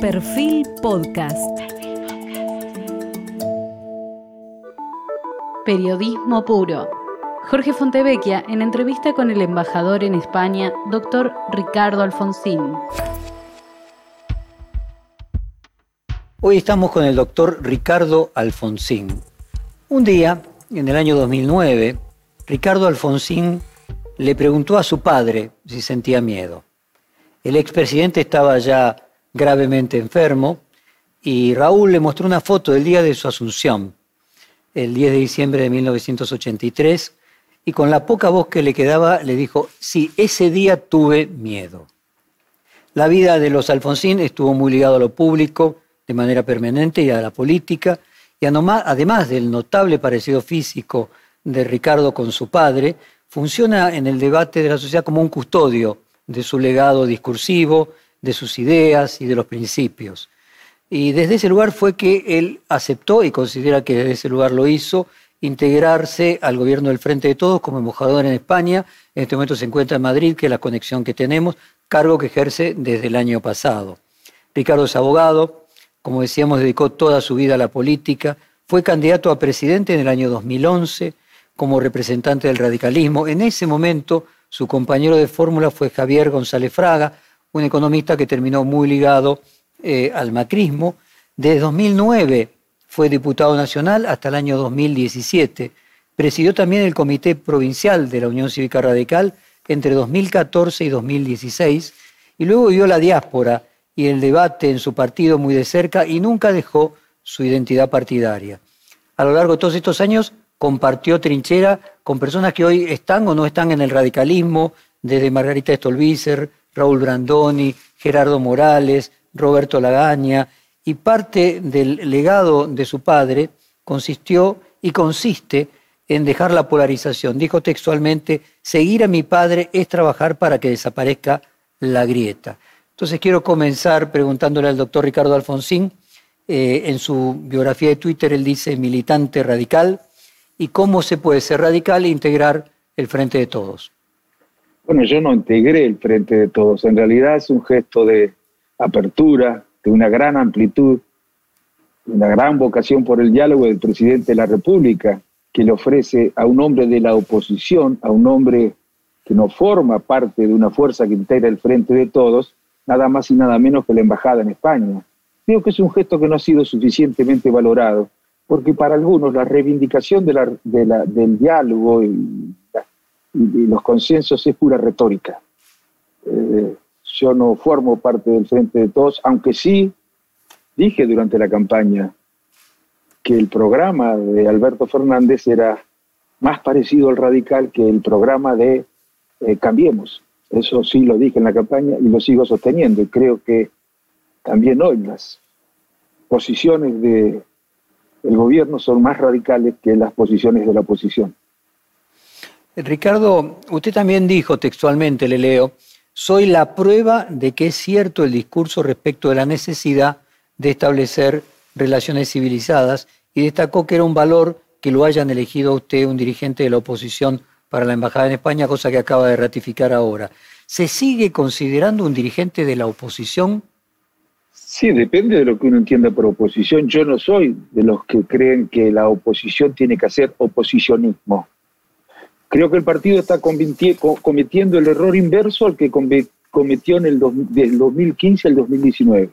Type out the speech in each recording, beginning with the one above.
Perfil Podcast. Periodismo puro. Jorge Fontevecchia en entrevista con el embajador en España, doctor Ricardo Alfonsín. Hoy estamos con el doctor Ricardo Alfonsín. Un día, en el año 2009, Ricardo Alfonsín le preguntó a su padre si sentía miedo. El expresidente estaba ya gravemente enfermo y Raúl le mostró una foto del día de su asunción, el 10 de diciembre de 1983, y con la poca voz que le quedaba le dijo, sí, ese día tuve miedo. La vida de los Alfonsín estuvo muy ligada a lo público, de manera permanente y a la política, y además del notable parecido físico de Ricardo con su padre, funciona en el debate de la sociedad como un custodio de su legado discursivo, de sus ideas y de los principios. Y desde ese lugar fue que él aceptó, y considera que desde ese lugar lo hizo, integrarse al gobierno del Frente de Todos como embajador en España. En este momento se encuentra en Madrid, que es la conexión que tenemos, cargo que ejerce desde el año pasado. Ricardo es abogado, como decíamos, dedicó toda su vida a la política, fue candidato a presidente en el año 2011 como representante del radicalismo. En ese momento su compañero de fórmula fue Javier González Fraga, un economista que terminó muy ligado eh, al macrismo. Desde 2009 fue diputado nacional hasta el año 2017. Presidió también el Comité Provincial de la Unión Cívica Radical entre 2014 y 2016 y luego vio la diáspora y el debate en su partido muy de cerca y nunca dejó su identidad partidaria. A lo largo de todos estos años compartió trinchera con personas que hoy están o no están en el radicalismo, desde Margarita Stolbizer, Raúl Brandoni, Gerardo Morales, Roberto Lagaña, y parte del legado de su padre consistió y consiste en dejar la polarización. Dijo textualmente, seguir a mi padre es trabajar para que desaparezca la grieta. Entonces quiero comenzar preguntándole al doctor Ricardo Alfonsín, eh, en su biografía de Twitter él dice militante radical, y cómo se puede ser radical e integrar el Frente de Todos. Bueno, yo no integré el Frente de Todos, en realidad es un gesto de apertura, de una gran amplitud, una gran vocación por el diálogo del presidente de la República, que le ofrece a un hombre de la oposición, a un hombre que no forma parte de una fuerza que integra el Frente de Todos, nada más y nada menos que la embajada en España. Creo que es un gesto que no ha sido suficientemente valorado, porque para algunos la reivindicación del diálogo y, los consensos es pura retórica. Eh, yo no formo parte del Frente de Todos, aunque sí dije durante la campaña que el programa de Alberto Fernández era más parecido al radical que el programa de eh, Cambiemos. Eso sí lo dije en la campaña y lo sigo sosteniendo. Y creo que también hoy las posiciones del gobierno son más radicales que las posiciones de la oposición. Ricardo, usted también dijo textualmente, le leo, soy la prueba de que es cierto el discurso respecto de la necesidad de establecer relaciones civilizadas y destacó que era un valor que lo hayan elegido a usted un dirigente de la oposición para la Embajada en España, cosa que acaba de ratificar ahora. ¿Se sigue considerando un dirigente de la oposición? Sí, depende de lo que uno entienda por oposición. Yo no soy de los que creen que la oposición tiene que hacer oposicionismo. Creo que el partido está cometiendo el error inverso al que cometió en el del 2015 al 2019.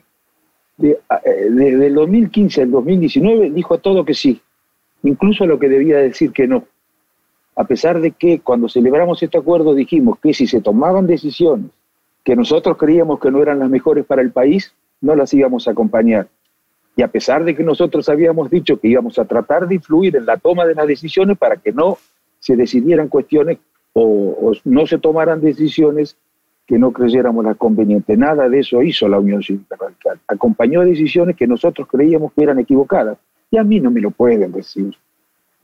De, desde el 2015 al 2019 dijo a todo que sí, incluso a lo que debía decir que no a pesar de que cuando celebramos este acuerdo dijimos que si se tomaban decisiones que nosotros creíamos que no eran las mejores para el país, no las íbamos a acompañar. Y a pesar de que nosotros habíamos dicho que íbamos a tratar de influir en la toma de las decisiones para que no se decidieran cuestiones o, no se tomaran decisiones que no creyéramos las convenientes. Nada de eso hizo la Unión Cívica Radical. Acompañó decisiones que nosotros creíamos que eran equivocadas. Y a mí no me lo pueden decir.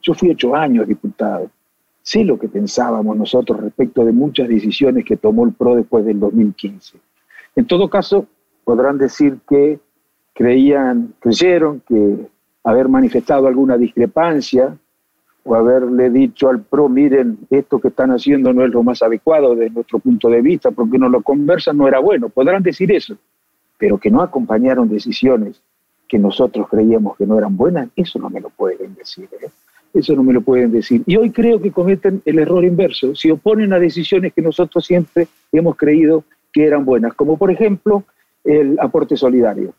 Yo fui ocho años diputado sé lo que pensábamos nosotros respecto de muchas decisiones que tomó el PRO después del 2015. En todo caso, podrán decir que creían, creyeron que haber manifestado alguna discrepancia o haberle dicho al PRO, miren, esto que están haciendo no es lo más adecuado desde nuestro punto de vista, porque no lo conversan, no era bueno. Podrán decir eso, pero que no acompañaron decisiones que nosotros creíamos que no eran buenas, eso no me lo pueden decir. ¿eh? Eso no me lo pueden decir. Y hoy creo que cometen el error inverso. Se oponen a decisiones que nosotros siempre hemos creído que eran buenas, como por ejemplo el aporte solidario.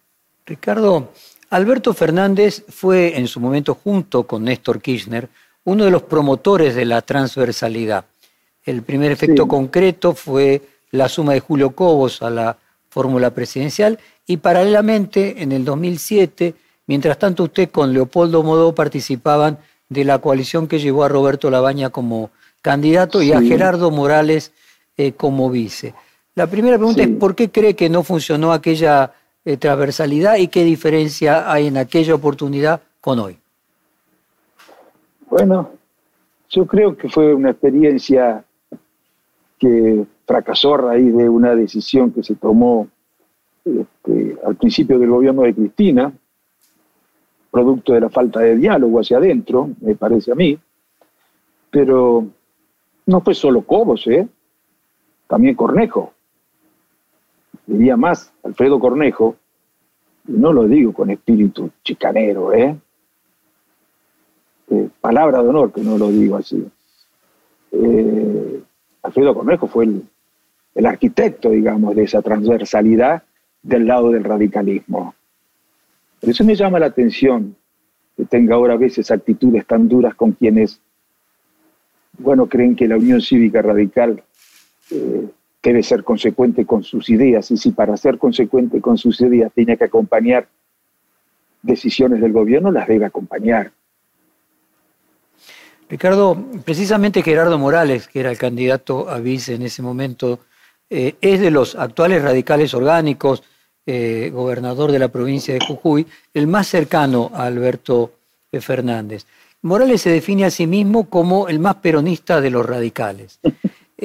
Ricardo, Alberto Fernández fue en su momento, junto con Néstor Kirchner, uno de los promotores de la transversalidad. El primer efecto concreto fue la suma de Julio Cobos a la fórmula presidencial y paralelamente en el 2007, mientras tanto usted con Leopoldo Modó participaban de la coalición que llevó a Roberto Labaña como candidato y a Gerardo Morales eh, como vice. La primera pregunta es ¿por qué cree que no funcionó aquella eh, transversalidad y qué diferencia hay en aquella oportunidad con hoy? Bueno, yo creo que fue una experiencia que fracasó a raíz de una decisión que se tomó este, al principio del gobierno de Cristina, producto de la falta de diálogo hacia adentro, me parece a mí, pero no fue solo Cobos, ¿eh? también Cornejo. Diría más, Alfredo Cornejo, y no lo digo con espíritu chicanero, ¿eh? Eh palabra de honor que no lo digo así. Eh, Alfredo Cornejo fue el, arquitecto, digamos, de esa transversalidad del lado del radicalismo. Por eso me llama la atención que tenga ahora a veces actitudes tan duras con quienes, bueno, creen que la Unión Cívica Radical eh, debe ser consecuente con sus ideas y si para ser consecuente con sus ideas tiene que acompañar decisiones del gobierno, las debe acompañar. Ricardo, precisamente Gerardo Morales, que era el candidato a vice en ese momento, eh, es de los actuales radicales orgánicos, eh, gobernador de la provincia de Jujuy, el más cercano a Alberto Fernández. Morales se define a sí mismo como el más peronista de los radicales.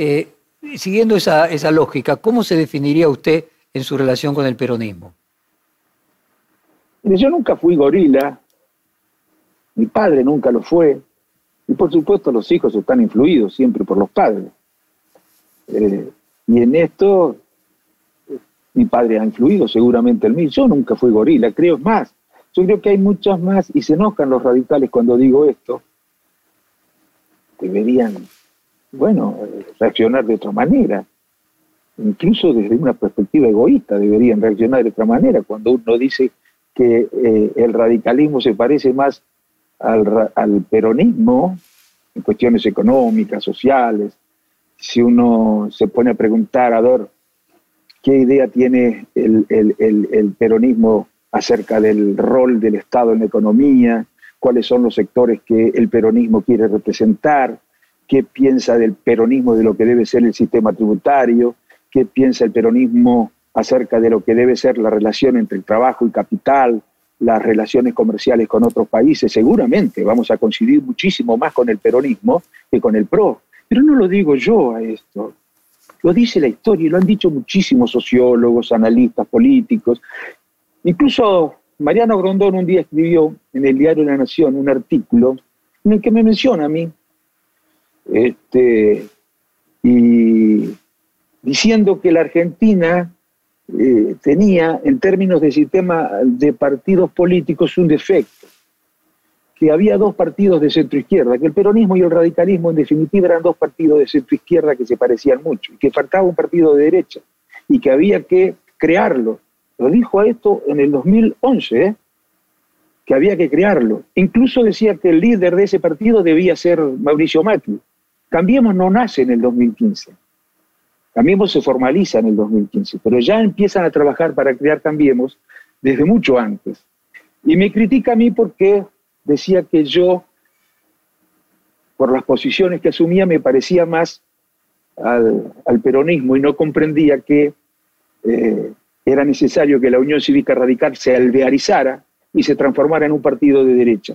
Eh, siguiendo esa, esa lógica, ¿cómo se definiría usted en su relación con el peronismo? Yo nunca fui gorila, mi padre nunca lo fue, y por supuesto los hijos están influidos siempre por los padres. Eh, y en esto mi padre ha influido seguramente en mí. Yo nunca fui gorila, creo más. Yo creo que hay muchas más, y se enojan los radicales cuando digo esto, deberían, bueno, reaccionar de otra manera. Incluso desde una perspectiva egoísta deberían reaccionar de otra manera. Cuando uno dice que eh, el radicalismo se parece más al, al peronismo en cuestiones económicas, sociales, si uno se pone a preguntar, a ver, qué idea tiene el, peronismo acerca del rol del Estado en la economía, cuáles son los sectores que el peronismo quiere representar, qué piensa del peronismo de lo que debe ser el sistema tributario, qué piensa el peronismo acerca de lo que debe ser la relación entre el trabajo y capital, las relaciones comerciales con otros países. Seguramente vamos a coincidir muchísimo más con el peronismo que con el PRO. Pero no lo digo yo a esto. Lo dice la historia y lo han dicho muchísimos sociólogos, analistas políticos. Incluso Mariano Grondón un día escribió en el diario La Nación un artículo en el que me menciona a mí, este, y diciendo que la Argentina eh, tenía, en términos de sistema de partidos políticos, un defecto que había dos partidos de centro izquierda, que el peronismo y el radicalismo en definitiva eran dos partidos de centro izquierda que se parecían mucho, y que faltaba un partido de derecha, y que había que crearlo. Lo dijo a esto en el 2011, ¿eh? que había que crearlo. Incluso decía que el líder de ese partido debía ser Mauricio Macri. Cambiemos no nace en el 2015. Cambiemos se formaliza en el 2015, pero ya empiezan a trabajar para crear Cambiemos desde mucho antes. Y me critica a mí porque decía que yo, por las posiciones que asumía, me parecía más al, peronismo y no comprendía que eh, era necesario que la Unión Cívica Radical se alvearizara y se transformara en un partido de derecha.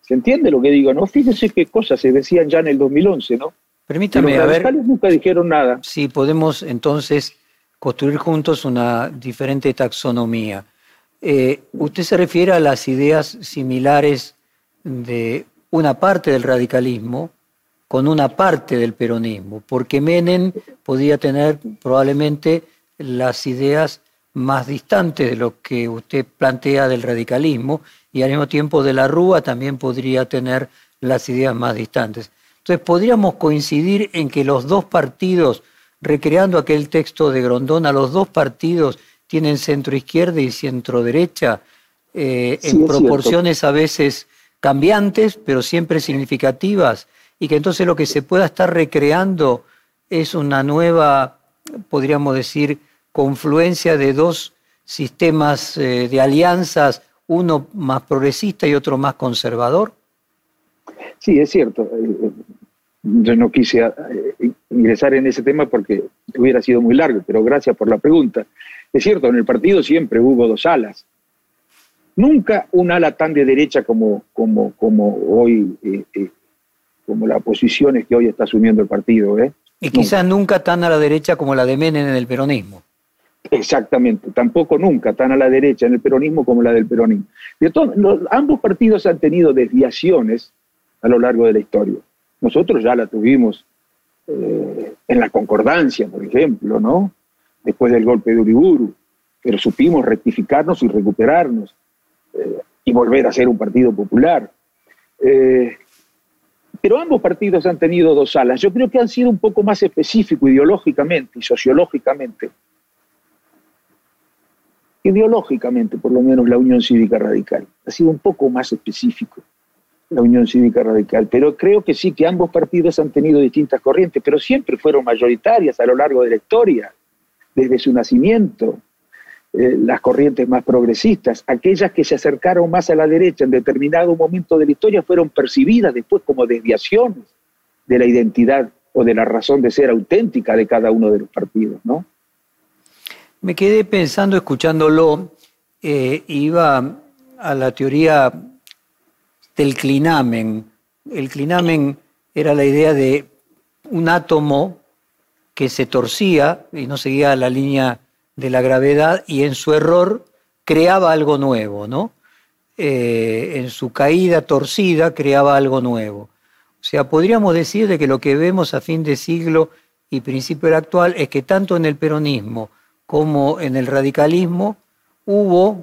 ¿Se entiende lo que digo? No, fíjense qué cosas se decían ya en el 2011, ¿no? Permítame, los radicales nunca dijeron nada. Si podemos entonces construir juntos una diferente taxonomía. Eh, usted se refiere a las ideas similares de una parte del radicalismo con una parte del peronismo, porque Menem podía tener probablemente las ideas más distantes de lo que usted plantea del radicalismo y al mismo tiempo de la Rúa también podría tener las ideas más distantes. Entonces, podríamos coincidir en que los dos partidos, recreando aquel texto de Grondona, los dos partidos tienen centro izquierda y centro derecha eh, en proporciones a veces cambiantes, pero siempre significativas, y que entonces lo que se pueda estar recreando es una nueva, podríamos decir, confluencia de dos sistemas eh, de alianzas, uno más progresista y otro más conservador? Sí, es cierto. Eh, yo no quise eh, ingresar en ese tema porque hubiera sido muy largo, pero gracias por la pregunta. Es cierto, en el partido siempre hubo dos alas. Nunca un ala tan de derecha como, como, como hoy, como la posición que hoy está asumiendo el partido. Y quizás nunca tan a la derecha como la de Menem en el peronismo. Exactamente, tampoco nunca tan a la derecha en el peronismo como la del peronismo. De ambos partidos han tenido desviaciones a lo largo de la historia. Nosotros ya la tuvimos eh, en la concordancia, por ejemplo, ¿no? Después del golpe de Uriburu, pero supimos rectificarnos y recuperarnos eh, y volver a ser un partido popular. Eh, pero ambos partidos han tenido dos alas. Yo creo que han sido un poco más específicos ideológicamente y sociológicamente ideológicamente, por lo menos, la Unión Cívica Radical. Ha sido un poco más específico la Unión Cívica Radical, pero creo que sí que ambos partidos han tenido distintas corrientes, pero siempre fueron mayoritarias a lo largo de la historia, desde su nacimiento. Eh, las corrientes más progresistas, aquellas que se acercaron más a la derecha en determinado momento de la historia, fueron percibidas después como desviaciones de la identidad o de la razón de ser auténtica de cada uno de los partidos, ¿no? Me quedé pensando, escuchándolo, eh, iba a la teoría del clinamen. El clinamen era la idea de un átomo que se torcía y no seguía la línea de la gravedad y en su error creaba algo nuevo, ¿no? Eh, en su caída torcida creaba algo nuevo. O sea, podríamos decir de que lo que vemos a fin de siglo y principio del actual es que tanto en el peronismo como en el radicalismo hubo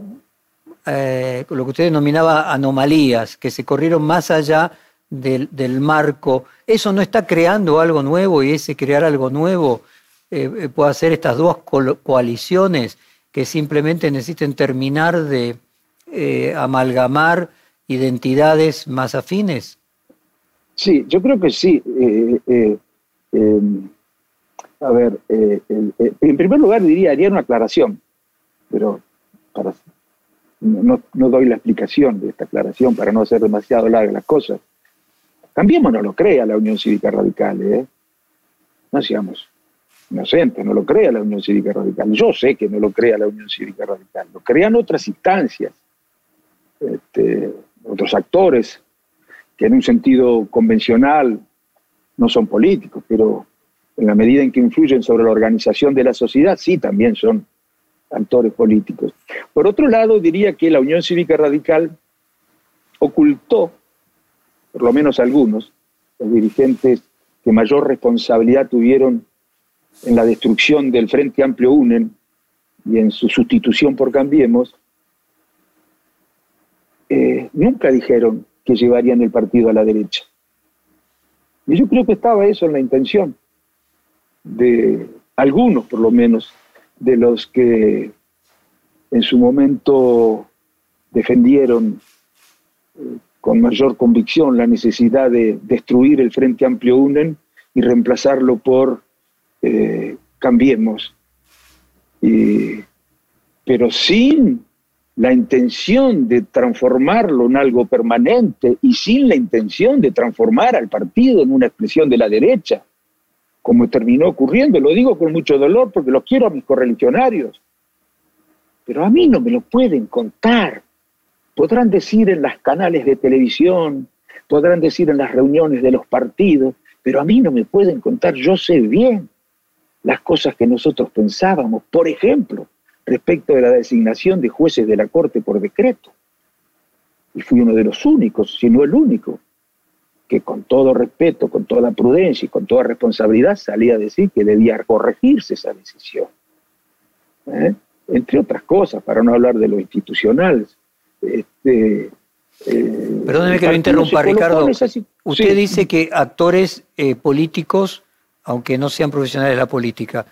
eh, lo que usted denominaba anomalías, que se corrieron más allá del, marco. ¿Eso no está creando algo nuevo y ese crear algo nuevo eh, eh, puede hacer estas dos coaliciones que simplemente necesiten terminar de amalgamar identidades más afines? Sí, yo creo que sí. A ver, en primer lugar diría, haría una aclaración, pero para, no, doy la explicación de esta aclaración para no hacer demasiado largas las cosas. Cambiemos no lo crea la Unión Cívica Radical, ¿eh? No seamos inocentes, no lo crea la Unión Cívica Radical. Yo sé que no lo crea la Unión Cívica Radical, lo crean otras instancias, este, otros actores que en un sentido convencional no son políticos, pero en la medida en que influyen sobre la organización de la sociedad, sí, también son actores políticos. Por otro lado, diría que la Unión Cívica Radical ocultó, por lo menos algunos, los dirigentes que mayor responsabilidad tuvieron en la destrucción del Frente Amplio UNEN y en su sustitución por Cambiemos, eh, nunca dijeron que llevarían el partido a la derecha. Y yo creo que estaba eso en la intención de algunos, por lo menos, de los que en su momento defendieron eh, con mayor convicción la necesidad de destruir el Frente Amplio UNEN y reemplazarlo por eh, Cambiemos. pero sin la intención de transformarlo en algo permanente y sin la intención de transformar al partido en una expresión de la derecha como terminó ocurriendo. Lo digo con mucho dolor porque los quiero a mis correligionarios. Pero a mí no me lo pueden contar. Podrán decir en las canales de televisión, podrán decir en las reuniones de los partidos, pero a mí no me pueden contar. Yo sé bien las cosas que nosotros pensábamos. Por ejemplo, respecto de la designación de jueces de la Corte por decreto. Y fui uno de los únicos, si no el único, que con todo respeto, con toda prudencia y con toda responsabilidad salía a decir que debía corregirse esa decisión. ¿eh? entre otras cosas, para no hablar de lo institucional. Este, eh, Perdóneme que lo interrumpa, Ricardo. Usted dice que actores eh, políticos, aunque no sean profesionales de la política,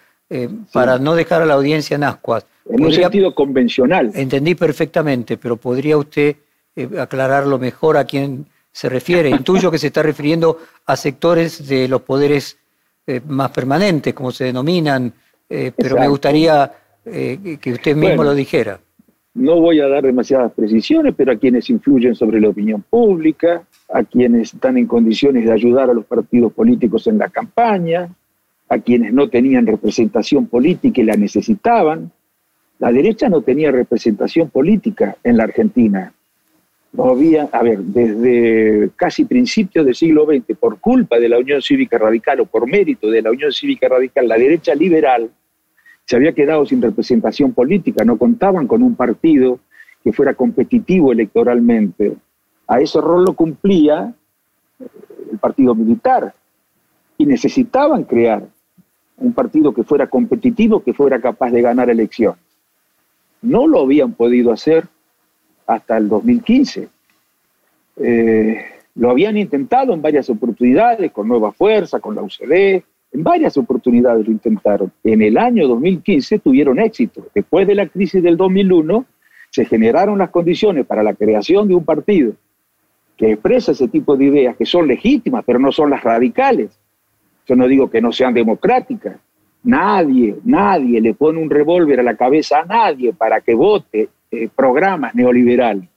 para no dejar a la audiencia en ascuas. En un sentido convencional. Entendí perfectamente, pero ¿podría usted aclararlo mejor a quién se refiere? Intuyo que se está refiriendo a sectores de los poderes más permanentes, como se denominan, pero me gustaría que usted mismo lo dijera no voy a dar demasiadas precisiones, pero a quienes influyen sobre la opinión pública, a quienes están en condiciones de ayudar a los partidos políticos en la campaña, a quienes no tenían representación política y la necesitaban. La derecha no tenía representación política en la Argentina. No había, a ver, desde casi principios del siglo XX, por culpa de la Unión Cívica Radical o por mérito de la Unión Cívica Radical, la derecha liberal se había quedado sin representación política, no contaban con un partido que fuera competitivo electoralmente. A ese rol lo cumplía eh, el partido militar y necesitaban crear un partido que fuera competitivo, que fuera capaz de ganar elecciones. No lo habían podido hacer hasta el 2015. Eh, lo habían intentado en varias oportunidades, con Nueva Fuerza, con la UCD, en varias oportunidades lo intentaron. En el año 2015 tuvieron éxito. Después de la crisis del 2001, se generaron las condiciones para la creación de un partido que expresa ese tipo de ideas, que son legítimas, pero no son las radicales. Yo no digo que no sean democráticas. Nadie, nadie le pone un revólver a la cabeza a nadie para que vote eh, programas neoliberales.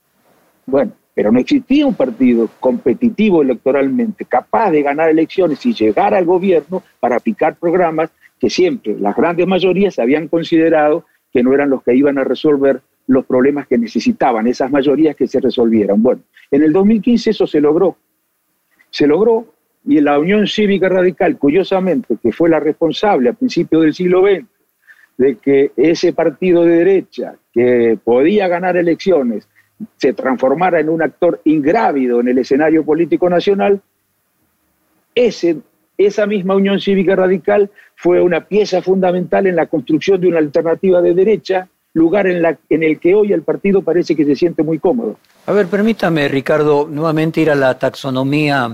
Bueno, pero no existía un partido competitivo electoralmente capaz de ganar elecciones y llegar al gobierno para aplicar programas que siempre las grandes mayorías habían considerado que no eran los que iban a resolver los problemas que necesitaban, esas mayorías que se resolvieran. Bueno, en el 2015 eso se logró. Se logró y la Unión Cívica Radical, curiosamente, que fue la responsable a principios del siglo XX de que ese partido de derecha que podía ganar elecciones se transformara en un actor ingrávido en el escenario político nacional, ese, esa misma Unión Cívica Radical fue una pieza fundamental en la construcción de una alternativa de derecha, lugar en, la, en el que hoy el partido parece que se siente muy cómodo. A ver, permítame, Ricardo, nuevamente ir a la taxonomía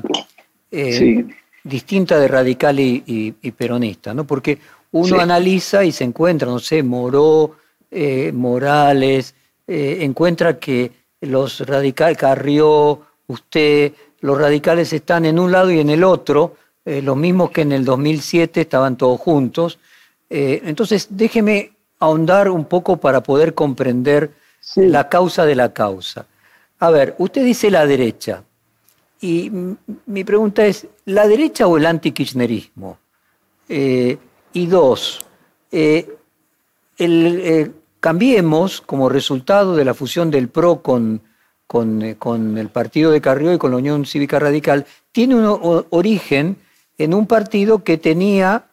eh, distinta de radical y, peronista, ¿no? Porque uno analiza y se encuentra, no sé, Moró, eh, Morales, eh, encuentra que los radicales, Carrió, usted, los radicales están en un lado y en el otro, eh, los mismos que en el 2007 estaban todos juntos. Entonces, déjeme ahondar un poco para poder comprender la causa de la causa. A ver, usted dice la derecha. Y mi pregunta es, ¿la derecha o el antikirchnerismo? Y dos, el, Cambiemos, como resultado de la fusión del PRO con, con, eh, el partido de Carrió y con la Unión Cívica Radical, tiene un origen en un partido que tenía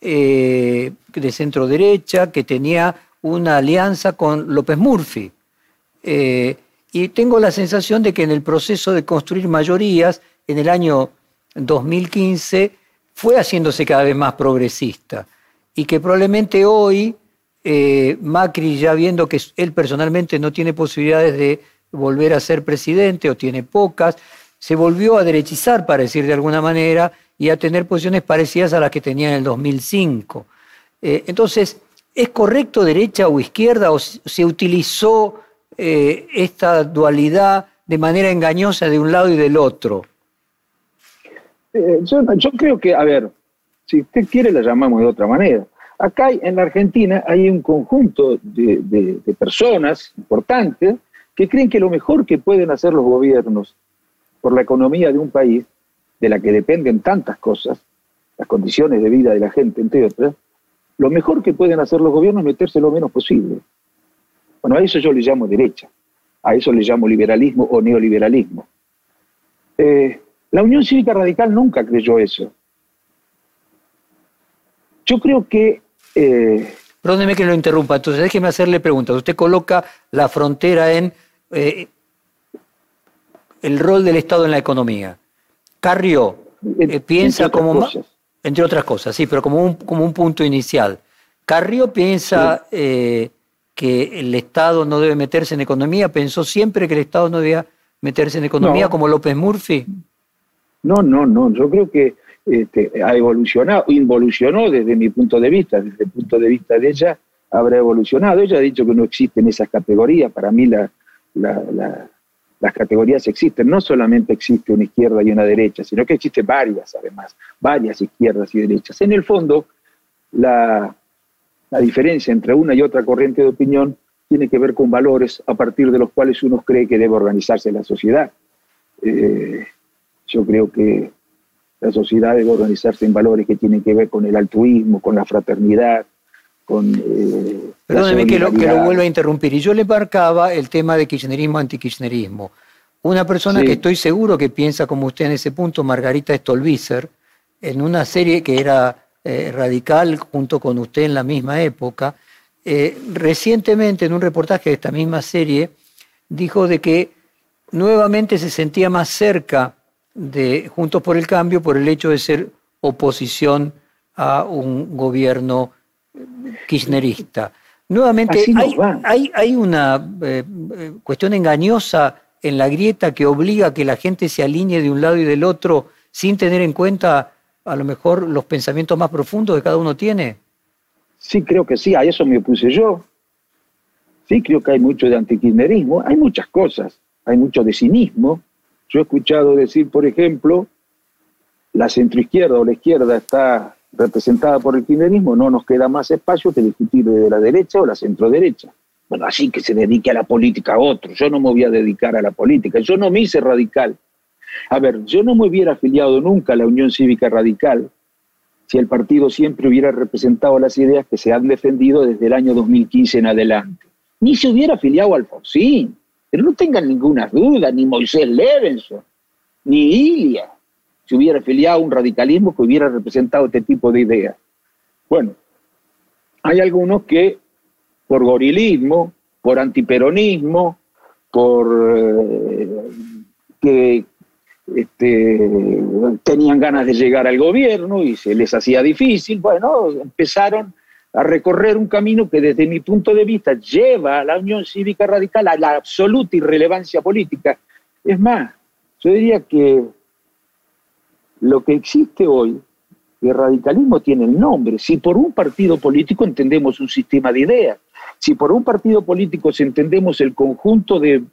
eh, de centro derecha, que tenía una alianza con López Murphy. Eh, y tengo la sensación de que en el proceso de construir mayorías, en el año 2015, fue haciéndose cada vez más progresista. Y que probablemente hoy eh, Macri ya viendo que él personalmente no tiene posibilidades de volver a ser presidente o tiene pocas, se volvió a derechizar, para decir de alguna manera, y a tener posiciones parecidas a las que tenía en el 2005. Eh, entonces, ¿es correcto derecha o izquierda o se utilizó eh, esta dualidad de manera engañosa de un lado y del otro? Yo creo que, a ver, si usted quiere la llamamos de otra manera. Acá en la Argentina hay un conjunto de, personas importantes que creen que lo mejor que pueden hacer los gobiernos por la economía de un país, de la que dependen tantas cosas, las condiciones de vida de la gente, entre otras, lo mejor que pueden hacer los gobiernos es meterse lo menos posible. Bueno, a eso yo le llamo derecha, a eso le llamo liberalismo o neoliberalismo. Eh, la Unión Cívica Radical nunca creyó eso. Yo creo que eh, Perdóneme que lo interrumpa, entonces déjeme hacerle preguntas. Usted coloca la frontera en eh, el rol del Estado en la economía. Carrió eh, piensa como, entre otras cosas, sí, pero como un, como un punto inicial. Carrió piensa que que el Estado no debe meterse en economía, pensó siempre que el Estado no debía meterse en economía como López Murphy. No, no, no, yo creo que este, ha evolucionado, involucionó desde mi punto de vista, desde el punto de vista de ella, habrá evolucionado. Ella ha dicho que no existen esas categorías, para mí la, las categorías existen, no solamente existe una izquierda y una derecha, sino que existen varias además, varias izquierdas y derechas. En el fondo, la, la diferencia entre una y otra corriente de opinión tiene que ver con valores a partir de los cuales uno cree que debe organizarse la sociedad. Eh, yo creo que la sociedad debe organizarse en valores que tienen que ver con el altruismo, con la fraternidad, con... Eh, Perdóneme que lo, que lo vuelva a interrumpir. Y yo le marcaba el tema de kirchnerismo, antikirchnerismo. Una persona que estoy seguro que piensa como usted en ese punto, Margarita Stolbizer, en una serie que era eh, radical junto con usted en la misma época, eh, recientemente en un reportaje de esta misma serie dijo de que nuevamente se sentía más cerca de Juntos por el Cambio por el hecho de ser oposición a un gobierno kirchnerista. Nuevamente, hay, hay, una eh, cuestión engañosa en la grieta que obliga a que la gente se alinee de un lado y del otro sin tener en cuenta a lo mejor los pensamientos más profundos que cada uno tiene? Sí, creo que sí, a eso me opuse yo. Sí, creo que hay mucho de antikirchnerismo, hay muchas cosas, hay mucho de cinismo. Yo he escuchado decir, por ejemplo, la centroizquierda o la izquierda está representada por el kirchnerismo, no nos queda más espacio que discutir de la derecha o la centroderecha. Bueno, así que se dedique a la política a otro. Yo no me voy a dedicar a la política. Yo no me hice radical. A ver, yo no me hubiera afiliado nunca a la Unión Cívica Radical si el partido siempre hubiera representado las ideas que se han defendido desde el año 2015 en adelante. Ni se hubiera afiliado al Alfonsín, pero no tengan ninguna duda, ni Moisés Levenson, ni Ilia se hubiera afiliado a un radicalismo que hubiera representado este tipo de ideas. Bueno, hay algunos que por gorilismo, por antiperonismo, por eh, que este, tenían ganas de llegar al gobierno y se les hacía difícil, bueno, empezaron a recorrer un camino que desde mi punto de vista lleva a la Unión Cívica Radical a la absoluta irrelevancia política. Es más, yo diría que lo que existe hoy, el radicalismo tiene el nombre. Si por un partido político entendemos un sistema de ideas, si por un partido político entendemos el conjunto de,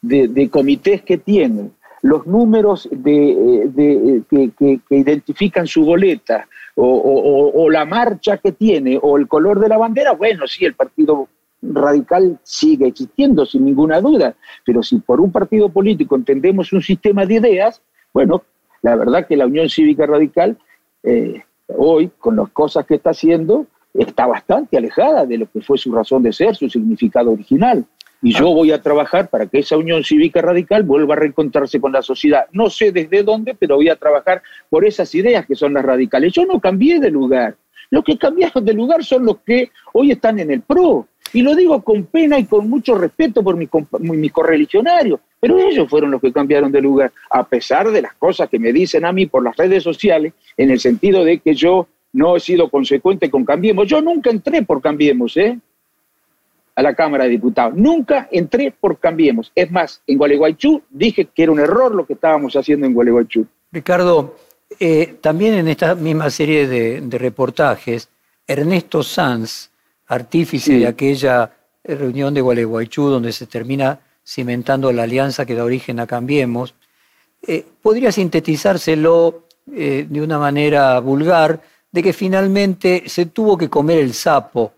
de comités que tienen, los números de, de, que, identifican su boleta o, la marcha que tiene o el color de la bandera, bueno, sí, el Partido Radical sigue existiendo sin ninguna duda, pero si por un partido político entendemos un sistema de ideas, bueno, la verdad que la Unión Cívica Radical eh, hoy, con las cosas que está haciendo, está bastante alejada de lo que fue su razón de ser, su significado original. Y yo voy a trabajar para que esa unión cívica radical vuelva a reencontrarse con la sociedad. No sé desde dónde, pero voy a trabajar por esas ideas que son las radicales. Yo no cambié de lugar. Los que cambiaron de lugar son los que hoy están en el PRO. Y lo digo con pena y con mucho respeto por mis, mis correligionarios. Pero ellos fueron los que cambiaron de lugar, a pesar de las cosas que me dicen a mí por las redes sociales, en el sentido de que yo no he sido consecuente con Cambiemos. Yo nunca entré por Cambiemos, ¿eh? A la Cámara de Diputados. Nunca entré por Cambiemos. Es más, en Gualeguaychú dije que era un error lo que estábamos haciendo en Gualeguaychú. Ricardo, eh, también en esta misma serie de, reportajes, Ernesto Sanz, artífice de aquella reunión de Gualeguaychú donde se termina cimentando la alianza que da origen a Cambiemos, eh, podría sintetizárselo eh, de una manera vulgar de que finalmente se tuvo que comer el sapo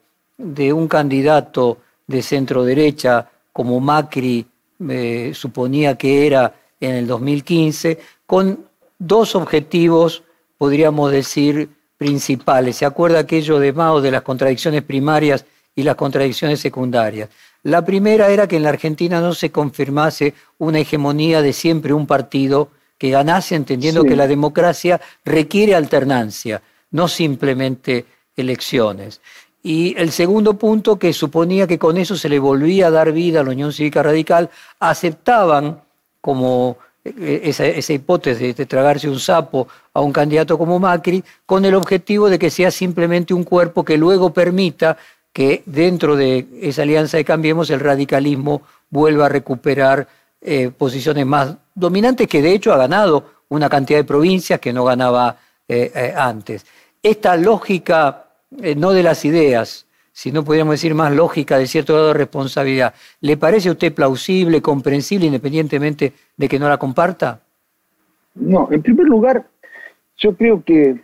de un candidato de centro derecha como Macri eh, suponía que era en el 2015, con dos objetivos, podríamos decir, principales. ¿Se acuerda aquello de Mao de las contradicciones primarias y las contradicciones secundarias? La primera era que en la Argentina no se confirmase una hegemonía de siempre un partido que ganase, entendiendo que la democracia requiere alternancia, no simplemente elecciones. Y el segundo punto, que suponía que con eso se le volvía a dar vida a la Unión Cívica Radical, aceptaban como eh, esa, hipótesis de tragarse un sapo a un candidato como Macri, con el objetivo de que sea simplemente un cuerpo que luego permita que dentro de esa alianza de Cambiemos el radicalismo vuelva a recuperar eh, posiciones más dominantes, que de hecho ha ganado una cantidad de provincias que no ganaba eh, antes. Esta lógica, no de las ideas, sino podríamos decir más lógica de cierto grado de responsabilidad, ¿le parece a usted plausible, comprensible, independientemente de que no la comparta? No, en primer lugar, yo creo que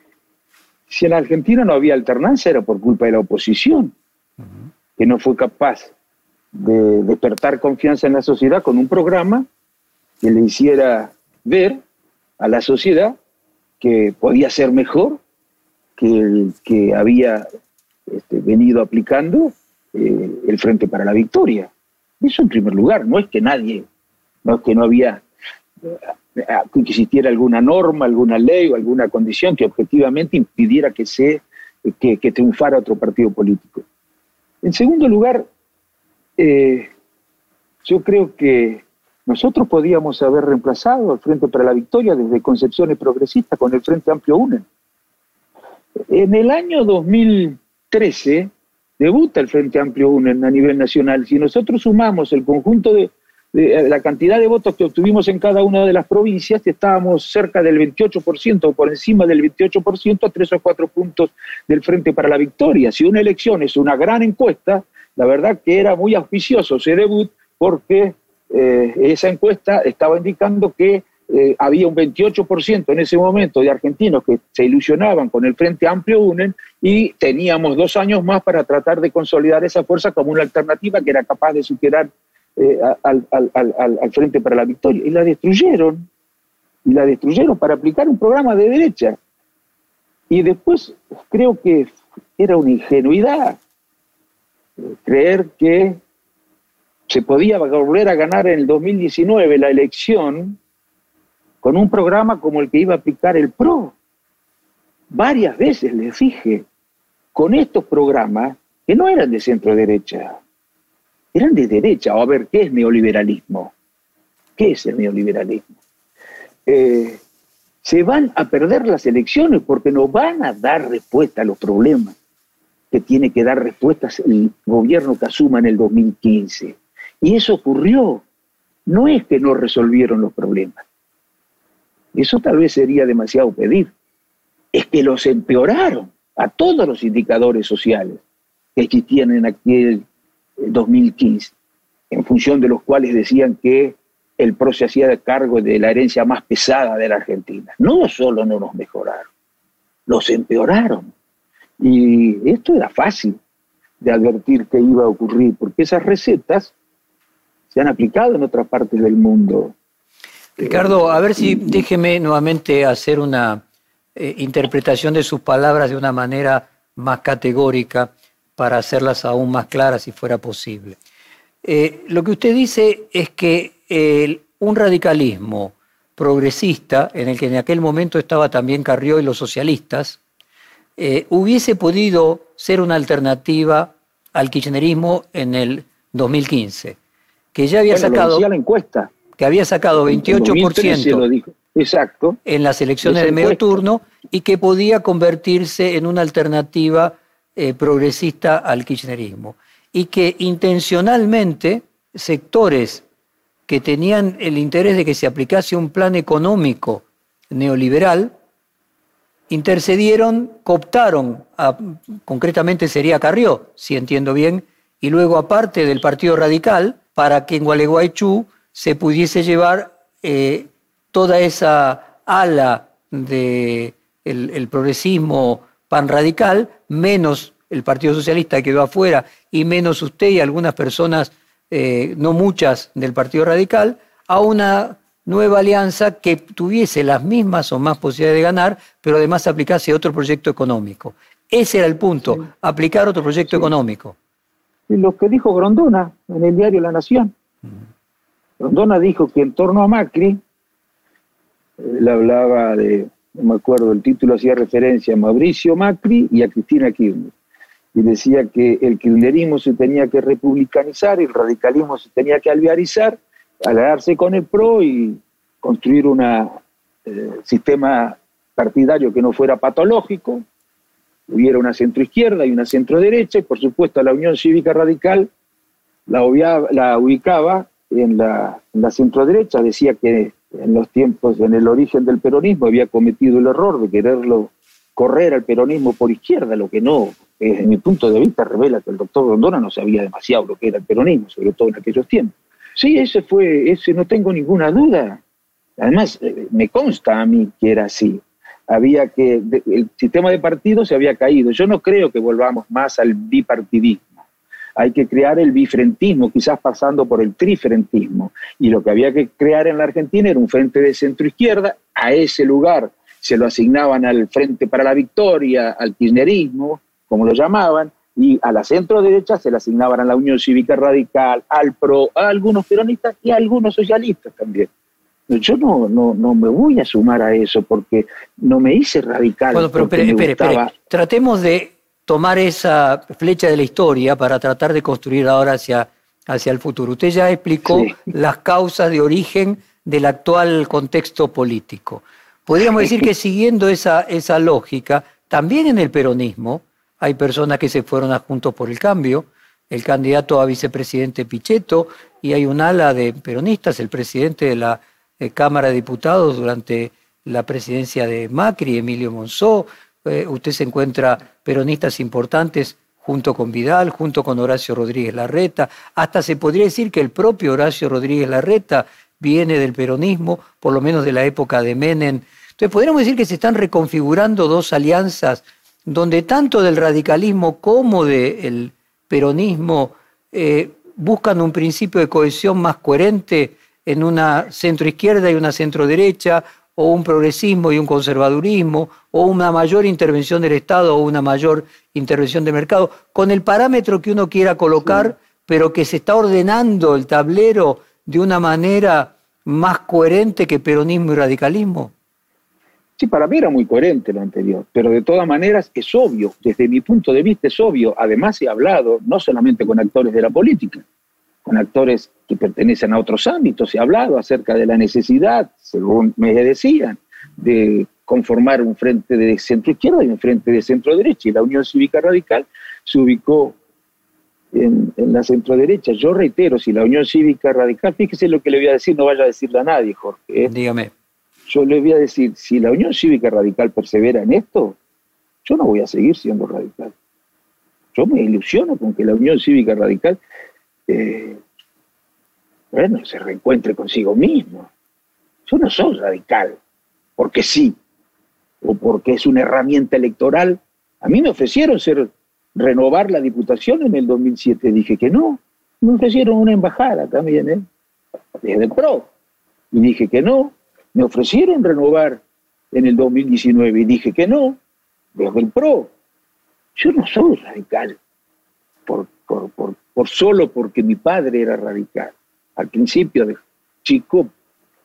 si en Argentina no había alternancia era por culpa de la oposición, que no fue capaz de despertar confianza en la sociedad con un programa que le hiciera ver a la sociedad que podía ser mejor que había este, venido aplicando eh, el Frente para la Victoria. Eso en primer lugar, no es que nadie, no es que no había que existiera alguna norma, alguna ley o alguna condición que objetivamente impidiera que, se, que, triunfara otro partido político. En segundo lugar, eh, yo creo que nosotros podíamos haber reemplazado al Frente para la Victoria desde concepciones progresistas con el Frente Amplio UNEN. En el año 2013 debuta el Frente Amplio UNEN a nivel nacional. Si nosotros sumamos el conjunto de, eh, la cantidad de votos que obtuvimos en cada una de las provincias, estábamos cerca del 28% o por encima del 28% a tres o cuatro puntos del Frente para la Victoria. Si una elección es una gran encuesta, la verdad que era muy auspicioso ese debut porque eh, esa encuesta estaba indicando que eh, había un 28% en ese momento de argentinos que se ilusionaban con el Frente Amplio UNEN y teníamos dos años más para tratar de consolidar esa fuerza como una alternativa que era capaz de superar eh, al, Frente para la Victoria. Y la destruyeron, y la destruyeron para aplicar un programa de derecha. Y después creo que era una ingenuidad eh, creer que se podía volver a ganar en el 2019 la elección con un programa como el que iba a aplicar el PRO. Varias veces les dije, con estos programas que no eran de centro derecha, eran de derecha. O a ver, ¿qué es neoliberalismo? ¿Qué es el neoliberalismo? Eh, se van a perder las elecciones porque no van a dar respuesta a los problemas que tiene que dar respuestas el gobierno que asuma en el 2015. Y eso ocurrió. No es que no resolvieron los problemas. Eso tal vez sería demasiado pedir. Es que los empeoraron a todos los indicadores sociales que existían en aquel 2015, en función de los cuales decían que el PRO se hacía cargo de la herencia más pesada de la Argentina. No solo no nos mejoraron, los empeoraron. Y esto era fácil de advertir que iba a ocurrir, porque esas recetas se han aplicado en otras partes del mundo. Ricardo, a ver si déjeme nuevamente hacer una eh, interpretación de sus palabras de una manera más categórica para hacerlas aún más claras si fuera posible. Eh, lo que usted dice es que un radicalismo progresista, en el que en aquel momento estaba también Carrió y los socialistas, eh, hubiese podido ser una alternativa al kirchnerismo en el 2015, que ya había sacado... la encuesta. Que había sacado 28% Exacto. en las elecciones de medio turno y que podía convertirse en una alternativa eh, progresista al kirchnerismo. Y que intencionalmente sectores que tenían el interés de que se aplicase un plan económico neoliberal intercedieron, cooptaron, concretamente sería Carrió, si entiendo bien, y luego aparte del Partido Radical, para que en Gualeguaychú se pudiese llevar eh, toda esa ala del de el progresismo pan radical, menos el Partido Socialista quedó afuera y menos usted y algunas personas, eh, no muchas, del Partido Radical, a una nueva alianza que tuviese las mismas o más posibilidades de ganar, pero además aplicase otro proyecto económico. Ese era el punto, aplicar otro proyecto económico. Lo que dijo Grondona en el diario La Nación. Grondona dijo que en torno a Macri, él hablaba de no me acuerdo, el título hacía referencia a Mauricio Macri y a Cristina Kirchner. Y decía que el kirchnerismo se tenía que republicanizar, el radicalismo se tenía que alvearizar, aliarse con el PRO y construir un eh, sistema partidario que no fuera patológico hubiera una centroizquierda y una centroderecha, y por supuesto la Unión Cívica Radical la ubicaba en la, en la decía que en los tiempos, en el origen del peronismo, había cometido el error de quererlo correr al peronismo por izquierda, lo que no, desde mi punto de vista, revela que el doctor Rondona no sabía demasiado lo que era el peronismo, sobre todo en aquellos tiempos. Sí, ese fue, ese no tengo ninguna duda. Además, eh, me consta a mí que era así. Había que, el sistema de partidos se había caído. Yo no creo que volvamos más al bipartidismo hay que crear el bifrentismo, quizás pasando por el trifrentismo. Y lo que había que crear en la Argentina era un frente de centro izquierda, a ese lugar se lo asignaban al Frente para la Victoria, al kirchnerismo, como lo llamaban, y a la centro derecha se le asignaban a la Unión Cívica Radical, al PRO, a algunos peronistas y a algunos socialistas también. Yo no, no, no me voy a sumar a eso porque no me hice radical. Bueno, pero espere, espere, tratemos de tomar esa flecha de la historia para tratar de construir ahora hacia, hacia el futuro. Usted ya explicó las causas de origen del actual contexto político. Podríamos decir que siguiendo esa, esa lógica, también en el peronismo hay personas que se fueron a Juntos por el Cambio, el candidato a vicepresidente Pichetto, y hay un ala de peronistas, el presidente de la eh, Cámara de Diputados durante la presidencia de Macri, Emilio Monzó, eh, usted se encuentra peronistas importantes junto con Vidal, junto con Horacio Rodríguez Larreta, hasta se podría decir que el propio Horacio Rodríguez Larreta viene del peronismo, por lo menos de la época de Menem. Entonces, podríamos decir que se están reconfigurando dos alianzas donde tanto del radicalismo como del peronismo eh, buscan un principio de cohesión más coherente en una centroizquierda y una centroderecha, o un progresismo y un conservadurismo, o una mayor intervención del Estado o una mayor intervención del mercado, con el parámetro que uno quiera colocar, pero que se está ordenando el tablero de una manera más coherente que peronismo y radicalismo? Sí, para mí era muy coherente lo anterior, pero de todas maneras es obvio, desde mi punto de vista es obvio, además he hablado no solamente con actores de la política, con actores que pertenecen a otros ámbitos, he hablado acerca de la necesidad, según me decían, de conformar un frente de centro izquierda y un frente de centro derecha, y la Unión Cívica Radical se ubicó en, la centro derecha. Yo reitero, si la Unión Cívica Radical, fíjese lo que le voy a decir, no vaya a decirle a nadie, Jorge. ¿eh? Dígame. Yo le voy a decir, si la Unión Cívica Radical persevera en esto, yo no voy a seguir siendo radical. Yo me ilusiono con que la Unión Cívica Radical eh, bueno, se reencuentre consigo mismo. Yo no soy radical, porque sí, o porque es una herramienta electoral. A mí me ofrecieron ser, renovar la diputación en el 2007, dije que no. Me ofrecieron una embajada también, ¿eh? desde el PRO, y dije que no. Me ofrecieron renovar en el 2019 y dije que no, desde el PRO. Yo no soy radical, por, por, por solo porque mi padre era radical. Al principio de chico,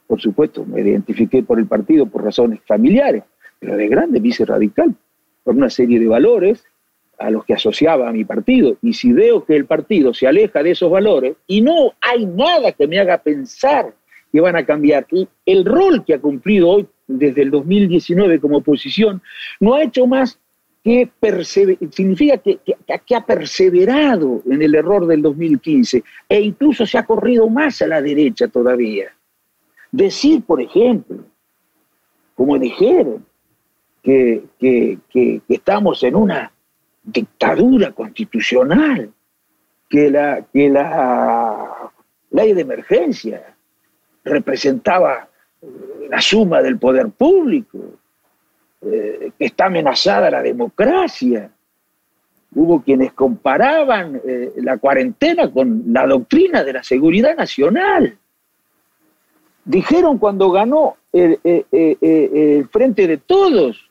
por supuesto, me identifiqué por el partido por razones familiares, pero de grande me hice radical por una serie de valores a los que asociaba a mi partido. Y si veo que el partido se aleja de esos valores y no hay nada que me haga pensar que van a cambiar, el rol que ha cumplido hoy desde el 2019 como oposición no ha hecho más que significa que, que, ha perseverado en el error del 2015 e incluso se ha corrido más a la derecha todavía. Decir, por ejemplo, como dijeron, que, que estamos en una dictadura constitucional, que la, que la ley de emergencia representaba la suma del poder público, eh, que está amenazada la democracia. Hubo quienes comparaban eh, la cuarentena con la doctrina de la seguridad nacional. Dijeron cuando ganó el, eh, Frente de Todos,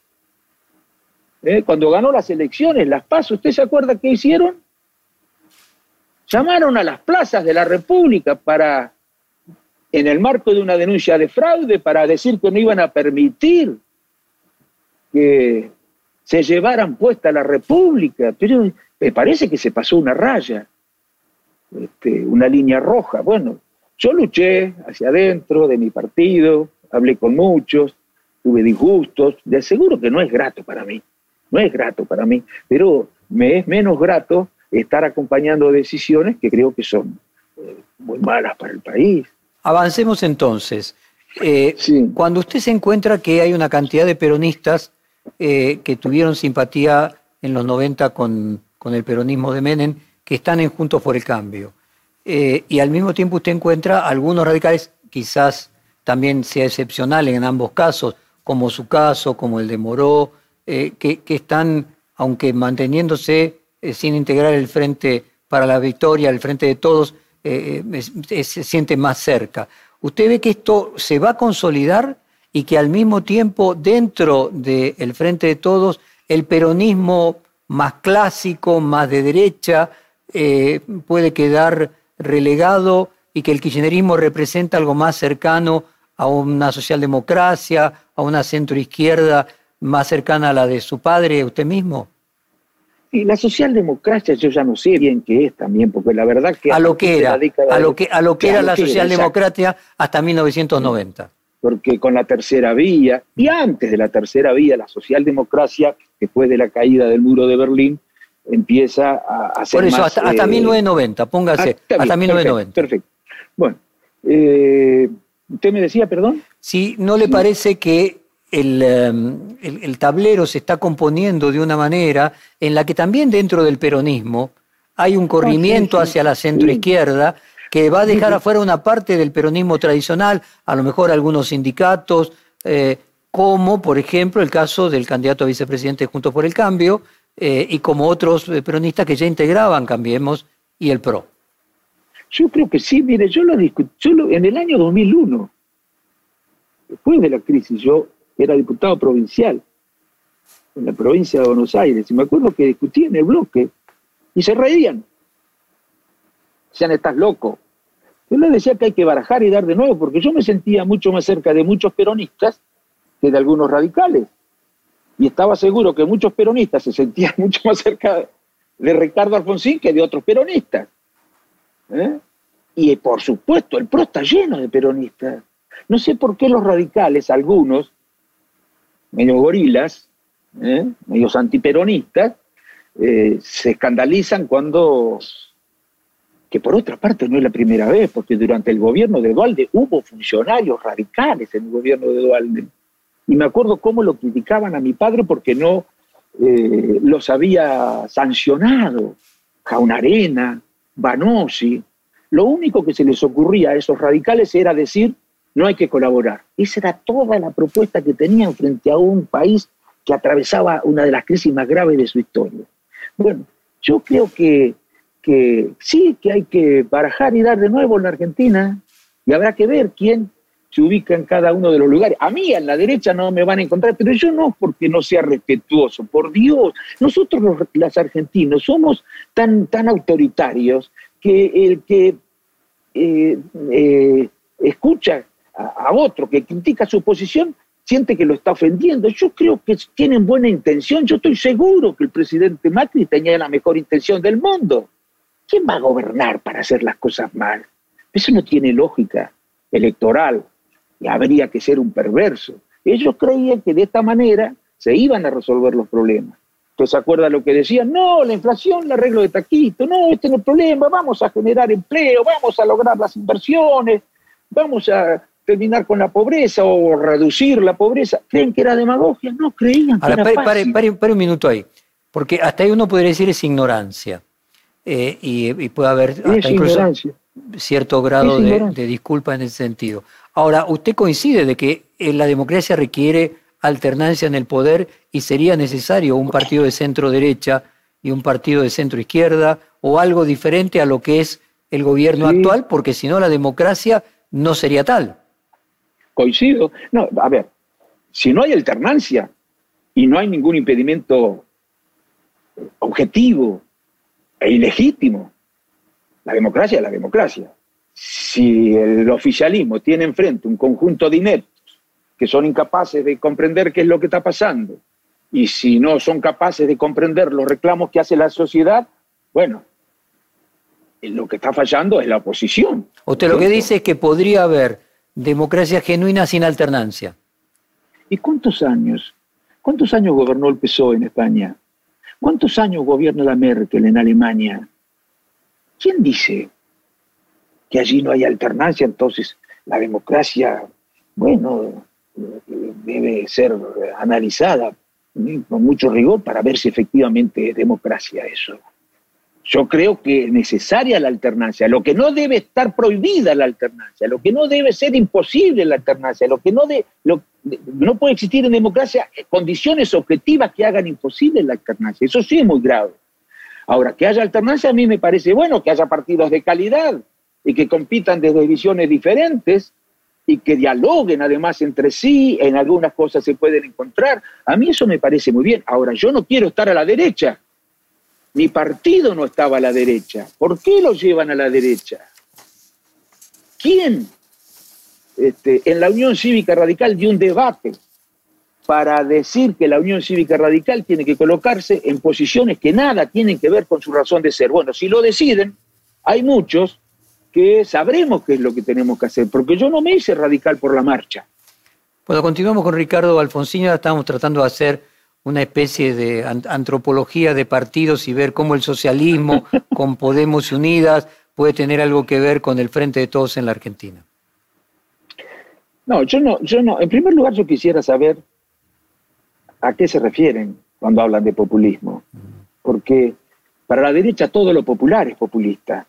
cuando ganó las elecciones, las PASO, ¿usted se acuerda qué hicieron? Llamaron a las plazas de la República para, en el marco de una denuncia de fraude, para decir que no iban a permitir que se llevaran puesta la República, pero me parece que se pasó una raya, este, una línea roja. Bueno, yo luché hacia adentro de mi partido, hablé con muchos, tuve disgustos, de seguro que no es grato para mí. no es grato para mí, pero me es menos grato estar acompañando decisiones que creo que son eh, muy malas para el país. Avancemos entonces. Eh, cuando usted se encuentra que hay una cantidad de peronistas eh, que tuvieron simpatía en los 90 con, con, el peronismo de Menem, que están en Juntos por el Cambio, y al mismo tiempo usted encuentra algunos radicales, quizás también sea excepcional en ambos casos, como su caso, como el de Moró, que, que están, aunque manteniéndose eh, sin integrar el Frente para la Victoria, el Frente de Todos, eh, eh, se siente más cerca. ¿Usted ve que esto se va a consolidar y que al mismo tiempo dentro del Frente de Todos el peronismo más clásico, más de derecha, puede quedar relegado y que el kirchnerismo representa algo más cercano a una socialdemocracia, a una centroizquierda más cercana a la de su padre, usted mismo? Y la socialdemocracia yo ya no sé bien qué es también, porque la verdad que... A lo que era, a lo que, a lo que era la socialdemocracia hasta 1990. Porque con la tercera vía, y antes de la tercera vía, la socialdemocracia, después de la caída del muro de Berlín, empieza a, a Por eso, hasta, 1990, eh, póngase, ah, hasta 1990. Perfecto. Bueno, eh, ¿usted me decía, perdón? Si no le parece que Em, el, tablero se está componiendo de una manera en la que también dentro del peronismo hay un corrimiento hacia la centroizquierda que va a dejar afuera una parte del peronismo tradicional, a lo mejor algunos sindicatos, eh, como por ejemplo el caso del candidato a vicepresidente Juntos por el Cambio, eh, y como otros eh, peronistas que ya integraban Cambiemos y el PRO. Yo creo que sí, mire, yo lo discutí, en el año 2001, después de la crisis, yo era diputado provincial en la provincia de Buenos Aires, y me acuerdo que discutían en el bloque y se reían. Decían, estás loco. Yo les decía que hay que barajar y dar de nuevo, porque yo me sentía mucho más cerca de muchos peronistas que de algunos radicales. Y estaba seguro que muchos peronistas se sentían mucho más cerca de Ricardo Alfonsín que de otros peronistas. ¿eh? Y por supuesto, el PRO está lleno de peronistas. No sé por qué los radicales, algunos, medio gorilas, ¿eh? medios antiperonistas, eh, se escandalizan cuando, que por otra parte no es la primera vez, porque durante el gobierno de Dualde hubo funcionarios radicales en el gobierno de Dualde. Y me acuerdo cómo lo criticaban a mi padre porque no eh, los había sancionado. Jaunarena, Banosi. Lo único que se les ocurría a esos radicales era decir no hay que colaborar. Esa era toda la propuesta que tenían frente a un país que atravesaba una de las crisis más graves de su historia. Bueno, yo creo que, que sí, que hay que barajar y dar de nuevo en la Argentina, y habrá que ver quién se ubica en cada uno de los lugares. A mí en la derecha no me van a encontrar, pero yo no porque no sea respetuoso, por Dios. Nosotros los, argentinos somos tan, tan autoritarios que el que eh, eh, escucha a, otro que critica su posición, siente que lo está ofendiendo. Yo creo que tienen buena intención. Yo estoy seguro que el presidente Macri tenía la mejor intención del mundo. ¿Quién va a gobernar para hacer las cosas mal? Eso no tiene lógica electoral y habría que ser un perverso. Ellos creían que de esta manera se iban a resolver los problemas. ¿Usted se acuerda lo que decían? No, la inflación la arreglo de taquito, no, este no es el problema, vamos a generar empleo, vamos a lograr las inversiones, vamos a terminar con la pobreza o reducir la pobreza. ¿Creen que era demagogia? No creían que era pare, pare, un minuto ahí, porque hasta ahí uno podría decir es ignorancia. Eh, y, puede haber hasta incluso cierto grado de, disculpa en ese sentido. Ahora, ¿usted coincide de que eh, la democracia requiere alternancia en el poder y sería necesario un partido de centro derecha y un partido de centro izquierda o algo diferente a lo que es el gobierno actual? Porque si no, la democracia no sería tal coincido. No, a ver, si no hay alternancia y no hay ningún impedimento objetivo e ilegítimo, la democracia es la democracia. Si el oficialismo tiene enfrente un conjunto de ineptos que son incapaces de comprender qué es lo que está pasando, y si no son capaces de comprender los reclamos que hace la sociedad, bueno, lo que está fallando es la oposición. Usted lo que dice es que podría haber democracia genuina sin alternancia. ¿Y cuántos años ¿Cuántos años gobernó el PSOE en España? ¿Cuántos años gobierna la Merkel en Alemania? ¿Quién dice que allí no hay alternancia? Entonces, la democracia, bueno, debe ser analizada con mucho rigor para ver si efectivamente es democracia eso. Yo creo que es necesaria la alternancia, lo que no debe estar prohibida la alternancia, lo que no debe ser imposible la alternancia, lo que no, de, no puede existir en democracia condiciones objetivas que hagan imposible la alternancia. Eso sí es muy grave. Ahora, que haya alternancia a mí me parece bueno, que haya partidos de calidad y que compitan desde visiones diferentes y que dialoguen además entre sí, en algunas cosas se pueden encontrar. A mí eso me parece muy bien. Ahora, yo no quiero estar a la derecha mi partido no estaba a la derecha. ¿Por qué lo llevan a la derecha? ¿Quién? Este, en la Unión Cívica Radical dio un debate para decir que la Unión Cívica Radical tiene que colocarse en posiciones que nada tienen que ver con su razón de ser. Bueno, si lo deciden, hay muchos que sabremos qué es lo que tenemos que hacer, porque yo no me hice radical por la marcha. Bueno, continuamos con Ricardo Alfonsín, estamos tratando de hacer una especie de antropología de partidos y ver cómo el socialismo con Podemos Unidas puede tener algo que ver con el Frente de Todos en la Argentina. No, yo no, yo no. En primer lugar, yo quisiera saber a qué se refieren cuando hablan de populismo, porque para la derecha todo lo popular es populista.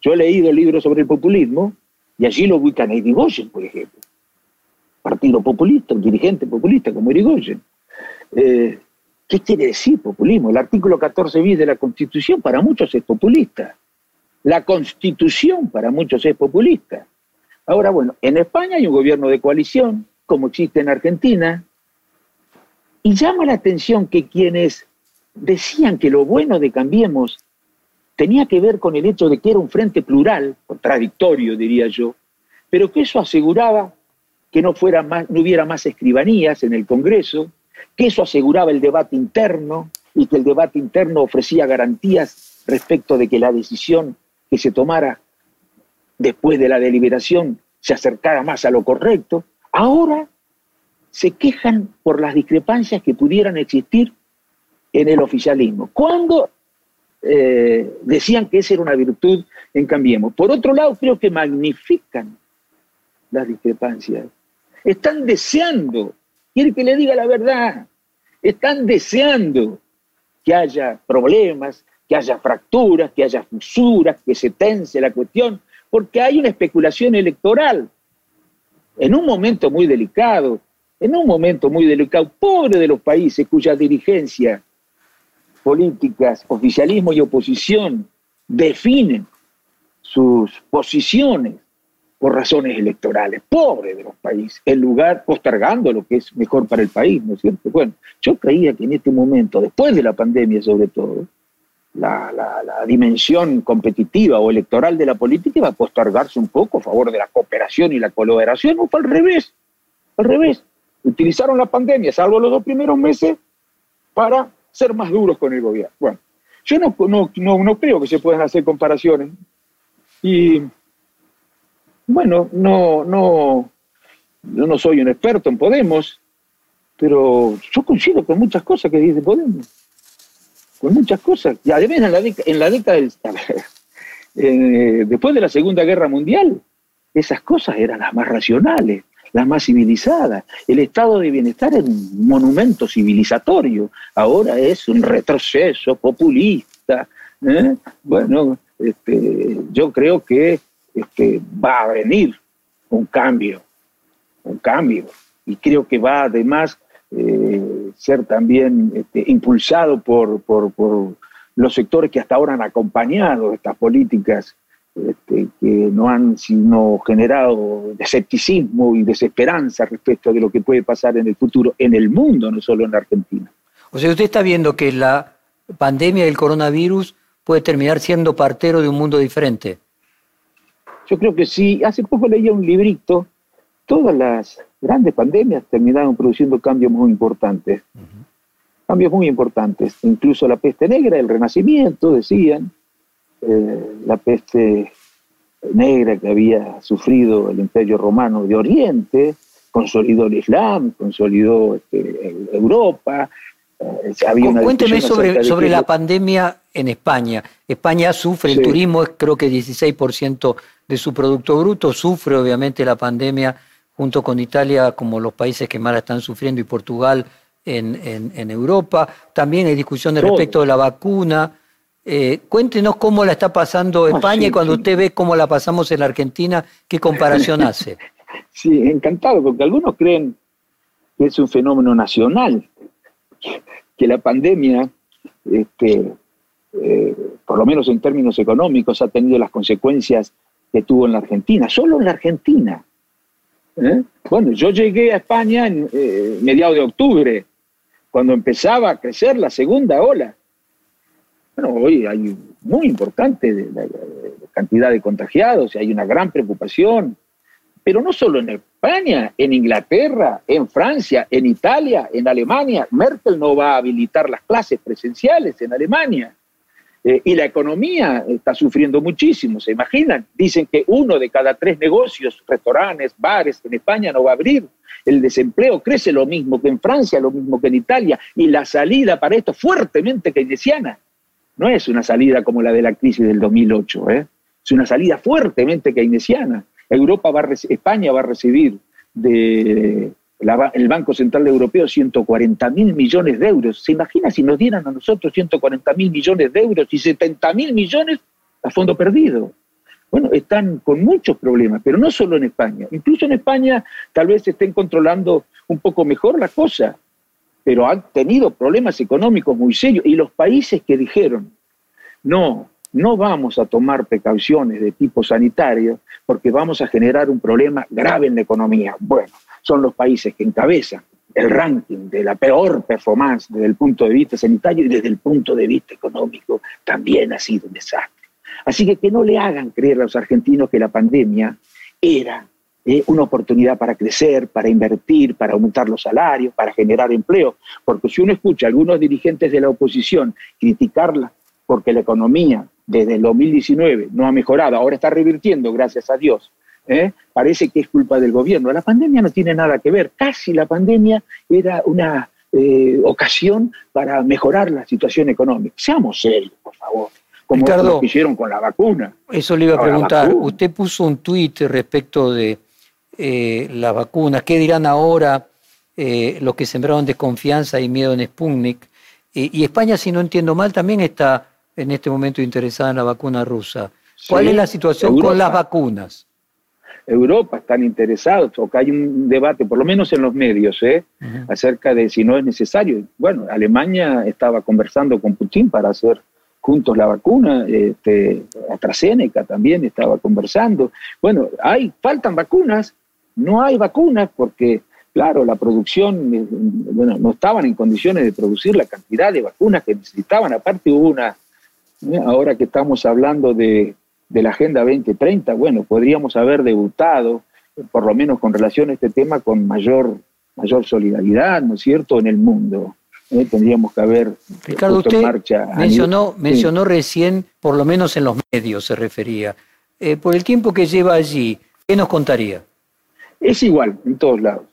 Yo he leído libros sobre el populismo y allí lo ubican a Irigoyen, por ejemplo. Partido populista, un dirigente populista como Irigoyen. Eh, ¿Qué quiere decir populismo? El artículo 14 bis de la Constitución para muchos es populista. La Constitución para muchos es populista. Ahora, bueno, en España hay un gobierno de coalición, como existe en Argentina, y llama la atención que quienes decían que lo bueno de Cambiemos tenía que ver con el hecho de que era un frente plural, contradictorio diría yo, pero que eso aseguraba que no, fuera más, no hubiera más escribanías en el Congreso, que eso aseguraba el debate interno y que el debate interno ofrecía garantías respecto de que la decisión que se tomara después de la deliberación se acercara más a lo correcto. Ahora se quejan por las discrepancias que pudieran existir en el oficialismo. Cuando eh, decían que esa era una virtud en Cambiemos. Por otro lado, creo que magnifican las discrepancias. Están deseando quiere que le diga la verdad. Están deseando que haya problemas, que haya fracturas, que haya fusuras, que se tense la cuestión, porque hay una especulación electoral. En un momento muy delicado, en un momento muy delicado, pobre de los países cuya dirigencia políticas, oficialismo y oposición definen sus posiciones por razones electorales, pobre de los países, en lugar postergando lo que es mejor para el país, ¿no es cierto? Bueno, yo creía que en este momento, después de la pandemia sobre todo, la, dimensión competitiva o electoral de la política iba a postergarse un poco a favor de la cooperación y la colaboración, o fue al revés, al revés. Utilizaron la pandemia, salvo los dos primeros meses, para ser más duros con el gobierno. Bueno, yo no, no, no, no creo que se puedan hacer comparaciones. Y bueno, no, no, yo no soy un experto en Podemos, pero yo coincido con muchas cosas que dice Podemos. Con muchas cosas. Y además en la, en la década del... Eh, después de la Segunda Guerra Mundial, esas cosas eran las más racionales, las más civilizadas. El estado de bienestar es un monumento civilizatorio, ahora es un retroceso populista. ¿eh? Bueno, este, yo creo que este, va a venir un cambio, un cambio. Y creo que va además eh, ser también este, impulsado por, por, los sectores que hasta ahora han acompañado estas políticas este, que no han sino generado escepticismo y desesperanza respecto de lo que puede pasar en el futuro en el mundo, no solo en la Argentina. O sea, usted está viendo que la pandemia del coronavirus puede terminar siendo partero de un mundo diferente. Yo creo que sí. Hace poco leía un librito. Todas las grandes pandemias terminaron produciendo cambios muy importantes. Cambios muy importantes. Incluso la peste negra, el renacimiento, decían. Eh, la peste negra que había sufrido el imperio romano de Oriente, consolidó el Islam, consolidó este, Europa. Eh, cuénteme sobre, sobre la pandemia en España. España sufre, el turismo es creo que 16% de su Producto Bruto, sufre obviamente la pandemia junto con Italia como los países que más la están sufriendo y Portugal en, en, Europa. También hay discusiones respecto de la vacuna. Eh, cuéntenos cómo la está pasando ah, España y cuando usted ve cómo la pasamos en la Argentina, ¿qué comparación hace? Sí, encantado, porque algunos creen que es un fenómeno nacional, que la pandemia, este, eh, por lo menos en términos económicos, ha tenido las consecuencias que tuvo en la Argentina, solo en la Argentina. ¿Eh? Bueno, yo llegué a España en mediados de octubre, cuando empezaba a crecer la segunda ola. Bueno, hoy hay muy importante cantidad de contagiados y hay una gran preocupación, pero no solo en España, en Inglaterra, en Francia, en Italia, en Alemania. Merkel no va a habilitar las clases presenciales en Alemania. Eh, y la economía está sufriendo muchísimo, ¿se imaginan? Dicen que uno de cada tres negocios, restaurantes, bares en España no va a abrir. El desempleo crece lo mismo que en Francia, lo mismo que en Italia, y la salida para esto fuertemente keynesiana. No es una salida como la de la crisis del 2008, ¿eh? es una salida fuertemente keynesiana. Europa va España va a recibir del el Banco Central Europeo 140 mil millones de euros. ¿Se imagina si nos dieran a nosotros 140 mil millones de euros y 70 mil millones a fondo perdido? Bueno, están con muchos problemas, pero no solo en España. Incluso en España tal vez estén controlando un poco mejor la cosa, pero han tenido problemas económicos muy serios. Y los países que dijeron, no, no vamos a tomar precauciones de tipo sanitario porque vamos a generar un problema grave en la economía. Bueno, son los países que encabezan el ranking de la peor performance desde el punto de vista sanitario y desde el punto de vista económico también ha sido un desastre. Así que que no le hagan creer a los argentinos que la pandemia era eh, una oportunidad para crecer, para invertir, para aumentar los salarios, para generar empleo. Porque si uno escucha a algunos dirigentes de la oposición criticarla porque la economía desde el 2019 no ha mejorado, ahora está revirtiendo, gracias a Dios, ¿eh? parece que es culpa del gobierno. La pandemia no tiene nada que ver, casi la pandemia era una eh, ocasión para mejorar la situación económica. Seamos serios, por favor como lo que hicieron con la vacuna. Eso le iba a preguntar. Usted puso un tuit respecto de eh, la vacuna. ¿Qué dirán ahora eh, los que sembraron desconfianza y miedo en Sputnik? y España, si no entiendo mal, también está en este momento interesada en la vacuna rusa. ¿Cuál es la situación con las vacunas? Europa están interesados, o que hay un debate, por lo menos en los medios, ¿eh? acerca de si no es necesario. Bueno, Alemania estaba conversando con Putin para hacer juntos la vacuna, este, AstraZeneca también estaba conversando. Bueno, hay, faltan vacunas, no hay vacunas porque, claro, la producción, eh, bueno, no estaban en condiciones de producir la cantidad de vacunas que necesitaban. Aparte hubo una, eh, ahora que estamos hablando de, de la Agenda 2030, bueno, podríamos haber debutado, por lo menos con relación a este tema, con mayor, mayor solidaridad, ¿no es cierto?, en el mundo. ¿eh? tendríamos que haber Ricardo, usted marcha mencionó, mencionó recién, por lo menos en los medios se refería. Eh, por el tiempo que lleva allí, ¿qué nos contaría? Es igual en todos lados.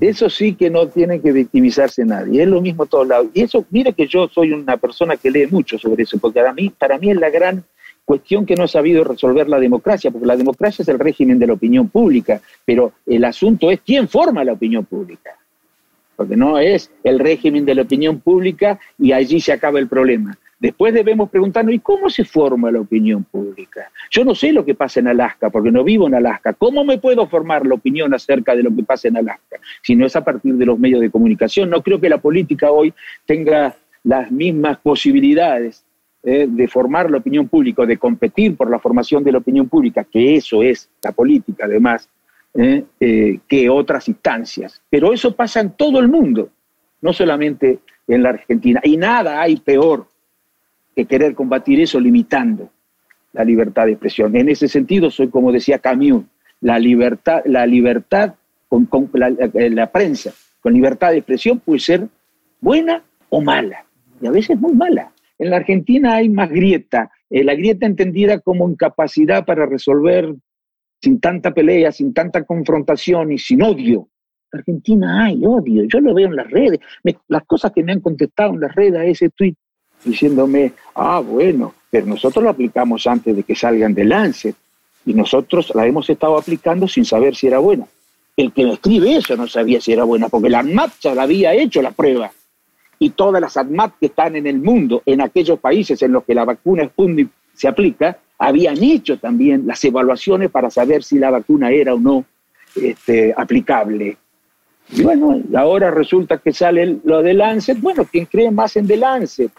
Eso sí que no tiene que victimizarse nadie, es lo mismo en todos lados. Y eso, mire que yo soy una persona que lee mucho sobre eso, porque para mí, para mí es la gran cuestión que no ha sabido resolver la democracia, porque la democracia es el régimen de la opinión pública, pero el asunto es quién forma la opinión pública porque no es el régimen de la opinión pública y allí se acaba el problema. Después debemos preguntarnos, ¿y cómo se forma la opinión pública? Yo no sé lo que pasa en Alaska, porque no vivo en Alaska. ¿Cómo me puedo formar la opinión acerca de lo que pasa en Alaska? Si no es a partir de los medios de comunicación. No creo que la política hoy tenga las mismas posibilidades eh, de formar la opinión pública, de competir por la formación de la opinión pública, que eso es la política además, ¿eh? Eh, que otras instancias. Pero eso pasa en todo el mundo, no solamente en la Argentina. Y nada hay peor que querer combatir eso limitando la libertad de expresión. En ese sentido, soy como decía Camus, la libertad, la libertad con, la, prensa, con libertad de expresión puede ser buena o mala, y a veces muy mala. En la Argentina hay más grieta, la grieta entendida como incapacidad para resolver sin tanta pelea, sin tanta confrontación y sin odio Argentina hay odio, yo lo veo en las redes, las cosas que me han contestado en las redes a ese tweet diciéndome, ah, bueno, pero nosotros lo aplicamos antes de que salgan de Lancet y nosotros la hemos estado aplicando sin saber si era buena. El que me escribe eso no sabía si era buena, porque la ya la había hecho la prueba. Y todas las ANMAT que están en el mundo, en aquellos países en los que la vacuna Sputnik se aplica, habían hecho también las evaluaciones para saber si la vacuna era o no este, aplicable. Y bueno, ahora resulta que sale lo de Lancet. Bueno, quien cree más en The Lancet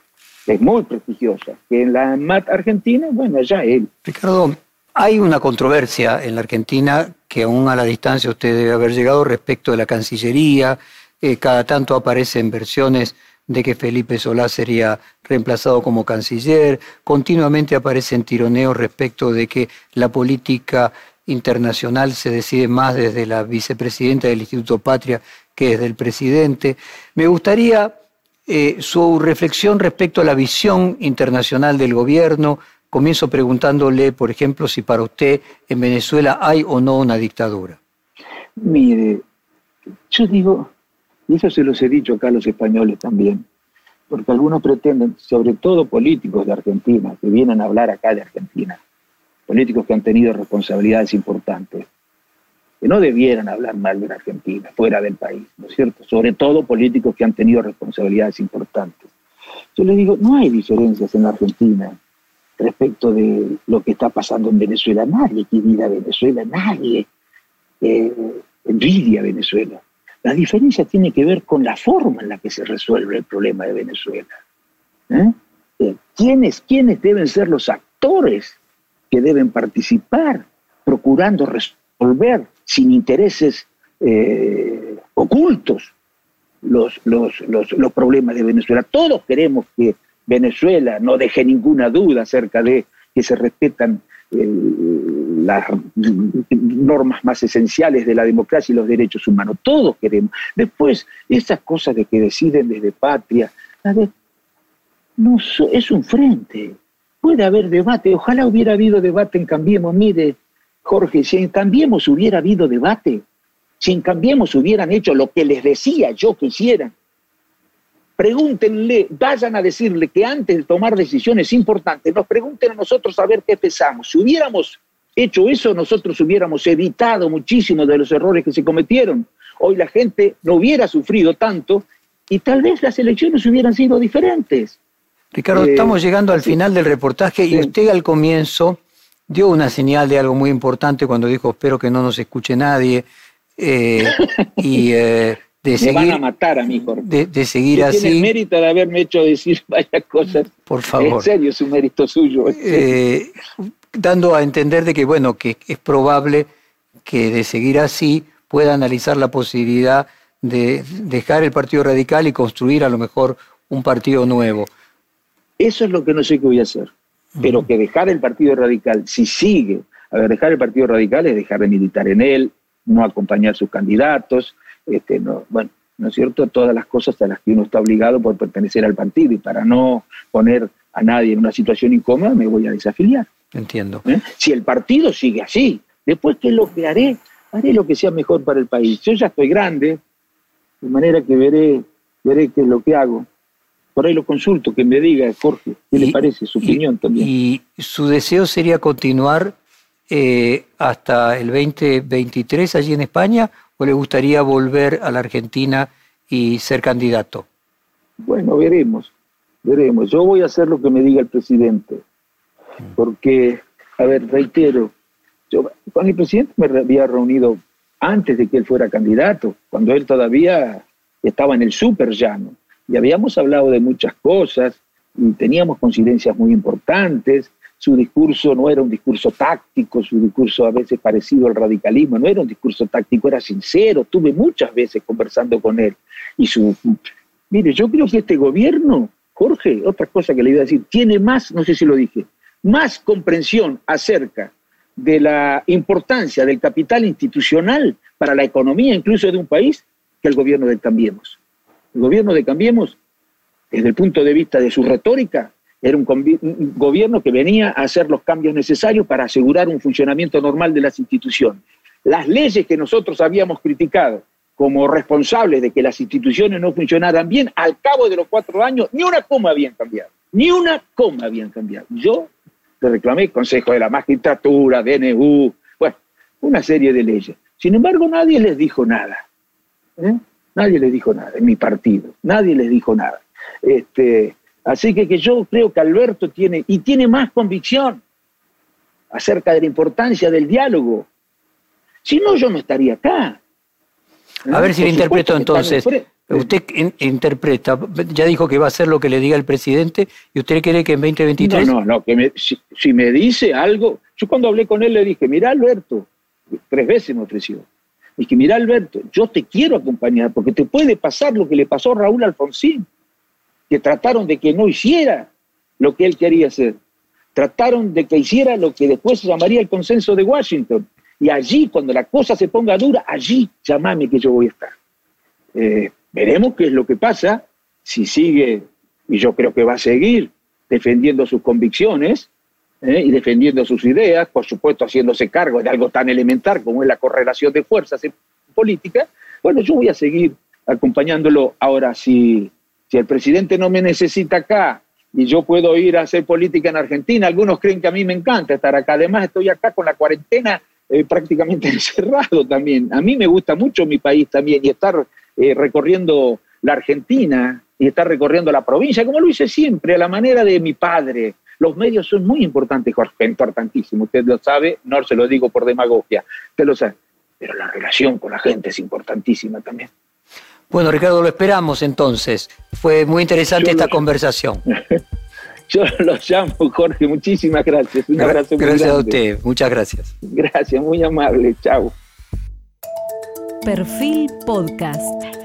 es muy prestigiosa. Que en la MAT argentina, bueno, ya él. Ricardo, hay una controversia en la Argentina que aún a la distancia usted debe haber llegado respecto de la Cancillería. Eh, cada tanto aparecen versiones de que Felipe Solá sería reemplazado como canciller. Continuamente aparecen tironeos respecto de que la política internacional se decide más desde la vicepresidenta del Instituto Patria que desde el presidente. Me gustaría eh, su reflexión respecto a la visión internacional del gobierno. Comienzo preguntándole, por ejemplo, si para usted en Venezuela hay o no una dictadura. Mire, yo digo, y eso se los he dicho acá a los españoles también, porque algunos pretenden, sobre todo políticos de Argentina, que vienen a hablar acá de Argentina, políticos que han tenido responsabilidades importantes, que no debieran hablar mal de la Argentina, fuera del país, ¿no es cierto? Sobre todo políticos que han tenido responsabilidades importantes. Yo les digo, no hay diferencias en la Argentina respecto de lo que está pasando en Venezuela. Nadie quiere a Venezuela, nadie eh, envidia a Venezuela. La diferencia tiene que ver con la forma en la que se resuelve el problema de Venezuela. ¿Eh? Eh, ¿Quiénes, ¿Quiénes deben ser los actores que deben participar procurando resolver sin intereses eh, ocultos los, los, los, problemas de Venezuela. Todos queremos que Venezuela no deje ninguna duda acerca de que se respetan eh, las normas más esenciales de la democracia y los derechos humanos. Todos queremos. Después, esas cosas de que deciden desde patria, no, es un frente. Puede haber debate. Ojalá hubiera habido debate en Cambiemos. Mire, Jorge, si en Cambiemos hubiera habido debate, si en Cambiemos hubieran hecho lo que les decía yo que hicieran, pregúntenle, vayan a decirle que antes de tomar decisiones importantes, nos pregunten a nosotros a ver qué pensamos. Si hubiéramos hecho eso, nosotros hubiéramos evitado muchísimos de los errores que se cometieron. Hoy la gente no hubiera sufrido tanto y tal vez las elecciones hubieran sido diferentes. Ricardo, estamos eh, llegando al final del reportaje y usted al comienzo dio una señal de algo muy importante cuando dijo espero que no nos escuche nadie eh, y eh, de seguir van a matar a mí de, de, seguir así tiene el mérito de haberme hecho decir varias cosas. Por favor. En serio es un mérito suyo eh, dando a entender de que bueno que es probable que de seguir así pueda analizar la posibilidad de dejar el Partido Radical y construir a lo mejor un partido nuevo. Eso es lo que no sé qué voy a hacer pero que dejar el Partido Radical, si sigue, a ver, dejar el Partido Radical es dejar de militar en él, no acompañar sus candidatos, este, no, bueno, ¿no es cierto? Todas las cosas a las que uno está obligado por pertenecer al partido y para no poner a nadie en una situación incómoda me voy a desafiliar. Entiendo. ¿Eh? Si el partido sigue así, después, ¿qué es lo que haré? Haré lo que sea mejor para el país. Yo ya estoy grande, de manera que veré, veré qué es lo que hago por ahí lo consulto, que me diga, Jorge, qué le parece, su opinión también. ¿Y su deseo sería continuar eh, hasta el 2023 allí en España o le gustaría volver a la Argentina y ser candidato? Bueno, veremos, veremos. Yo voy a hacer lo que me diga el presidente, porque, a ver, reitero, yo con el presidente me había reunido antes de que él fuera candidato, cuando él todavía estaba en el súper llano y habíamos hablado de muchas cosas y teníamos coincidencias muy importantes. Su discurso no era un discurso táctico, su discurso a veces parecido al radicalismo, no era un discurso táctico, era sincero. Tuve muchas veces conversando con él. Y su. Mire, yo creo que este gobierno, Jorge, otra cosa que le iba a decir, tiene más, no sé si lo dije, más comprensión acerca de la importancia del capital institucional para la economía incluso de un país que el gobierno del Cambiemos. El gobierno de Cambiemos, desde el punto de vista de su retórica, era un, gobierno que venía a hacer los cambios necesarios para asegurar un funcionamiento normal de las instituciones. Las leyes que nosotros habíamos criticado como responsables de que las instituciones no funcionaran bien, al cabo de los cuatro años, ni una coma habían cambiado. Ni una coma habían cambiado. Yo le reclamé Consejo de la Magistratura, DNU, bueno, una serie de leyes. Sin embargo, nadie les dijo nada. ¿eh? Nadie les dijo nada, en mi partido, nadie les dijo nada. Este, así que, que yo creo que Alberto tiene, y tiene más convicción acerca de la importancia del diálogo. Si no, yo no estaría acá. A ver si le interpreto entonces. Usted interpreta, ya dijo que va a hacer lo que le diga el presidente, ¿y usted cree que en 2023? No, no, no, que si, me dice algo, yo cuando hablé con él le dije, mira Alberto, tres veces me ofreció, dije, mira Alberto, yo te quiero acompañar porque te puede pasar lo que le pasó a Raúl Alfonsín, que trataron de que no hiciera lo que él quería hacer, trataron de que hiciera lo que después se llamaría el consenso de Washington, y allí, cuando la cosa se ponga dura, allí llamame que yo voy a estar. Eh, veremos qué es lo que pasa, si sigue, y yo creo que va a seguir, defendiendo sus convicciones eh, y defendiendo sus ideas, por supuesto haciéndose cargo de algo tan elemental como es la correlación de fuerzas en política, bueno, yo voy a seguir acompañándolo. Ahora, si, si el presidente no me necesita acá y yo puedo ir a hacer política en Argentina, algunos creen que a mí me encanta estar acá, además estoy acá con la cuarentena eh, prácticamente encerrado también. A mí me gusta mucho mi país también y estar eh, recorriendo la Argentina y estar recorriendo la provincia, como lo hice siempre, a la manera de mi padre. Los medios son muy importantes, Jorge, importantísimo. Usted lo sabe, no se lo digo por demagogia, usted lo sabe. Pero la relación con la gente es importantísima también. Bueno, Ricardo, lo esperamos entonces. Fue muy interesante esta conversación. Yo lo llamo, Jorge. Muchísimas gracias. Un abrazo Gracias a usted. Muchas gracias. Gracias, muy amable. Chao. Perfil Podcast.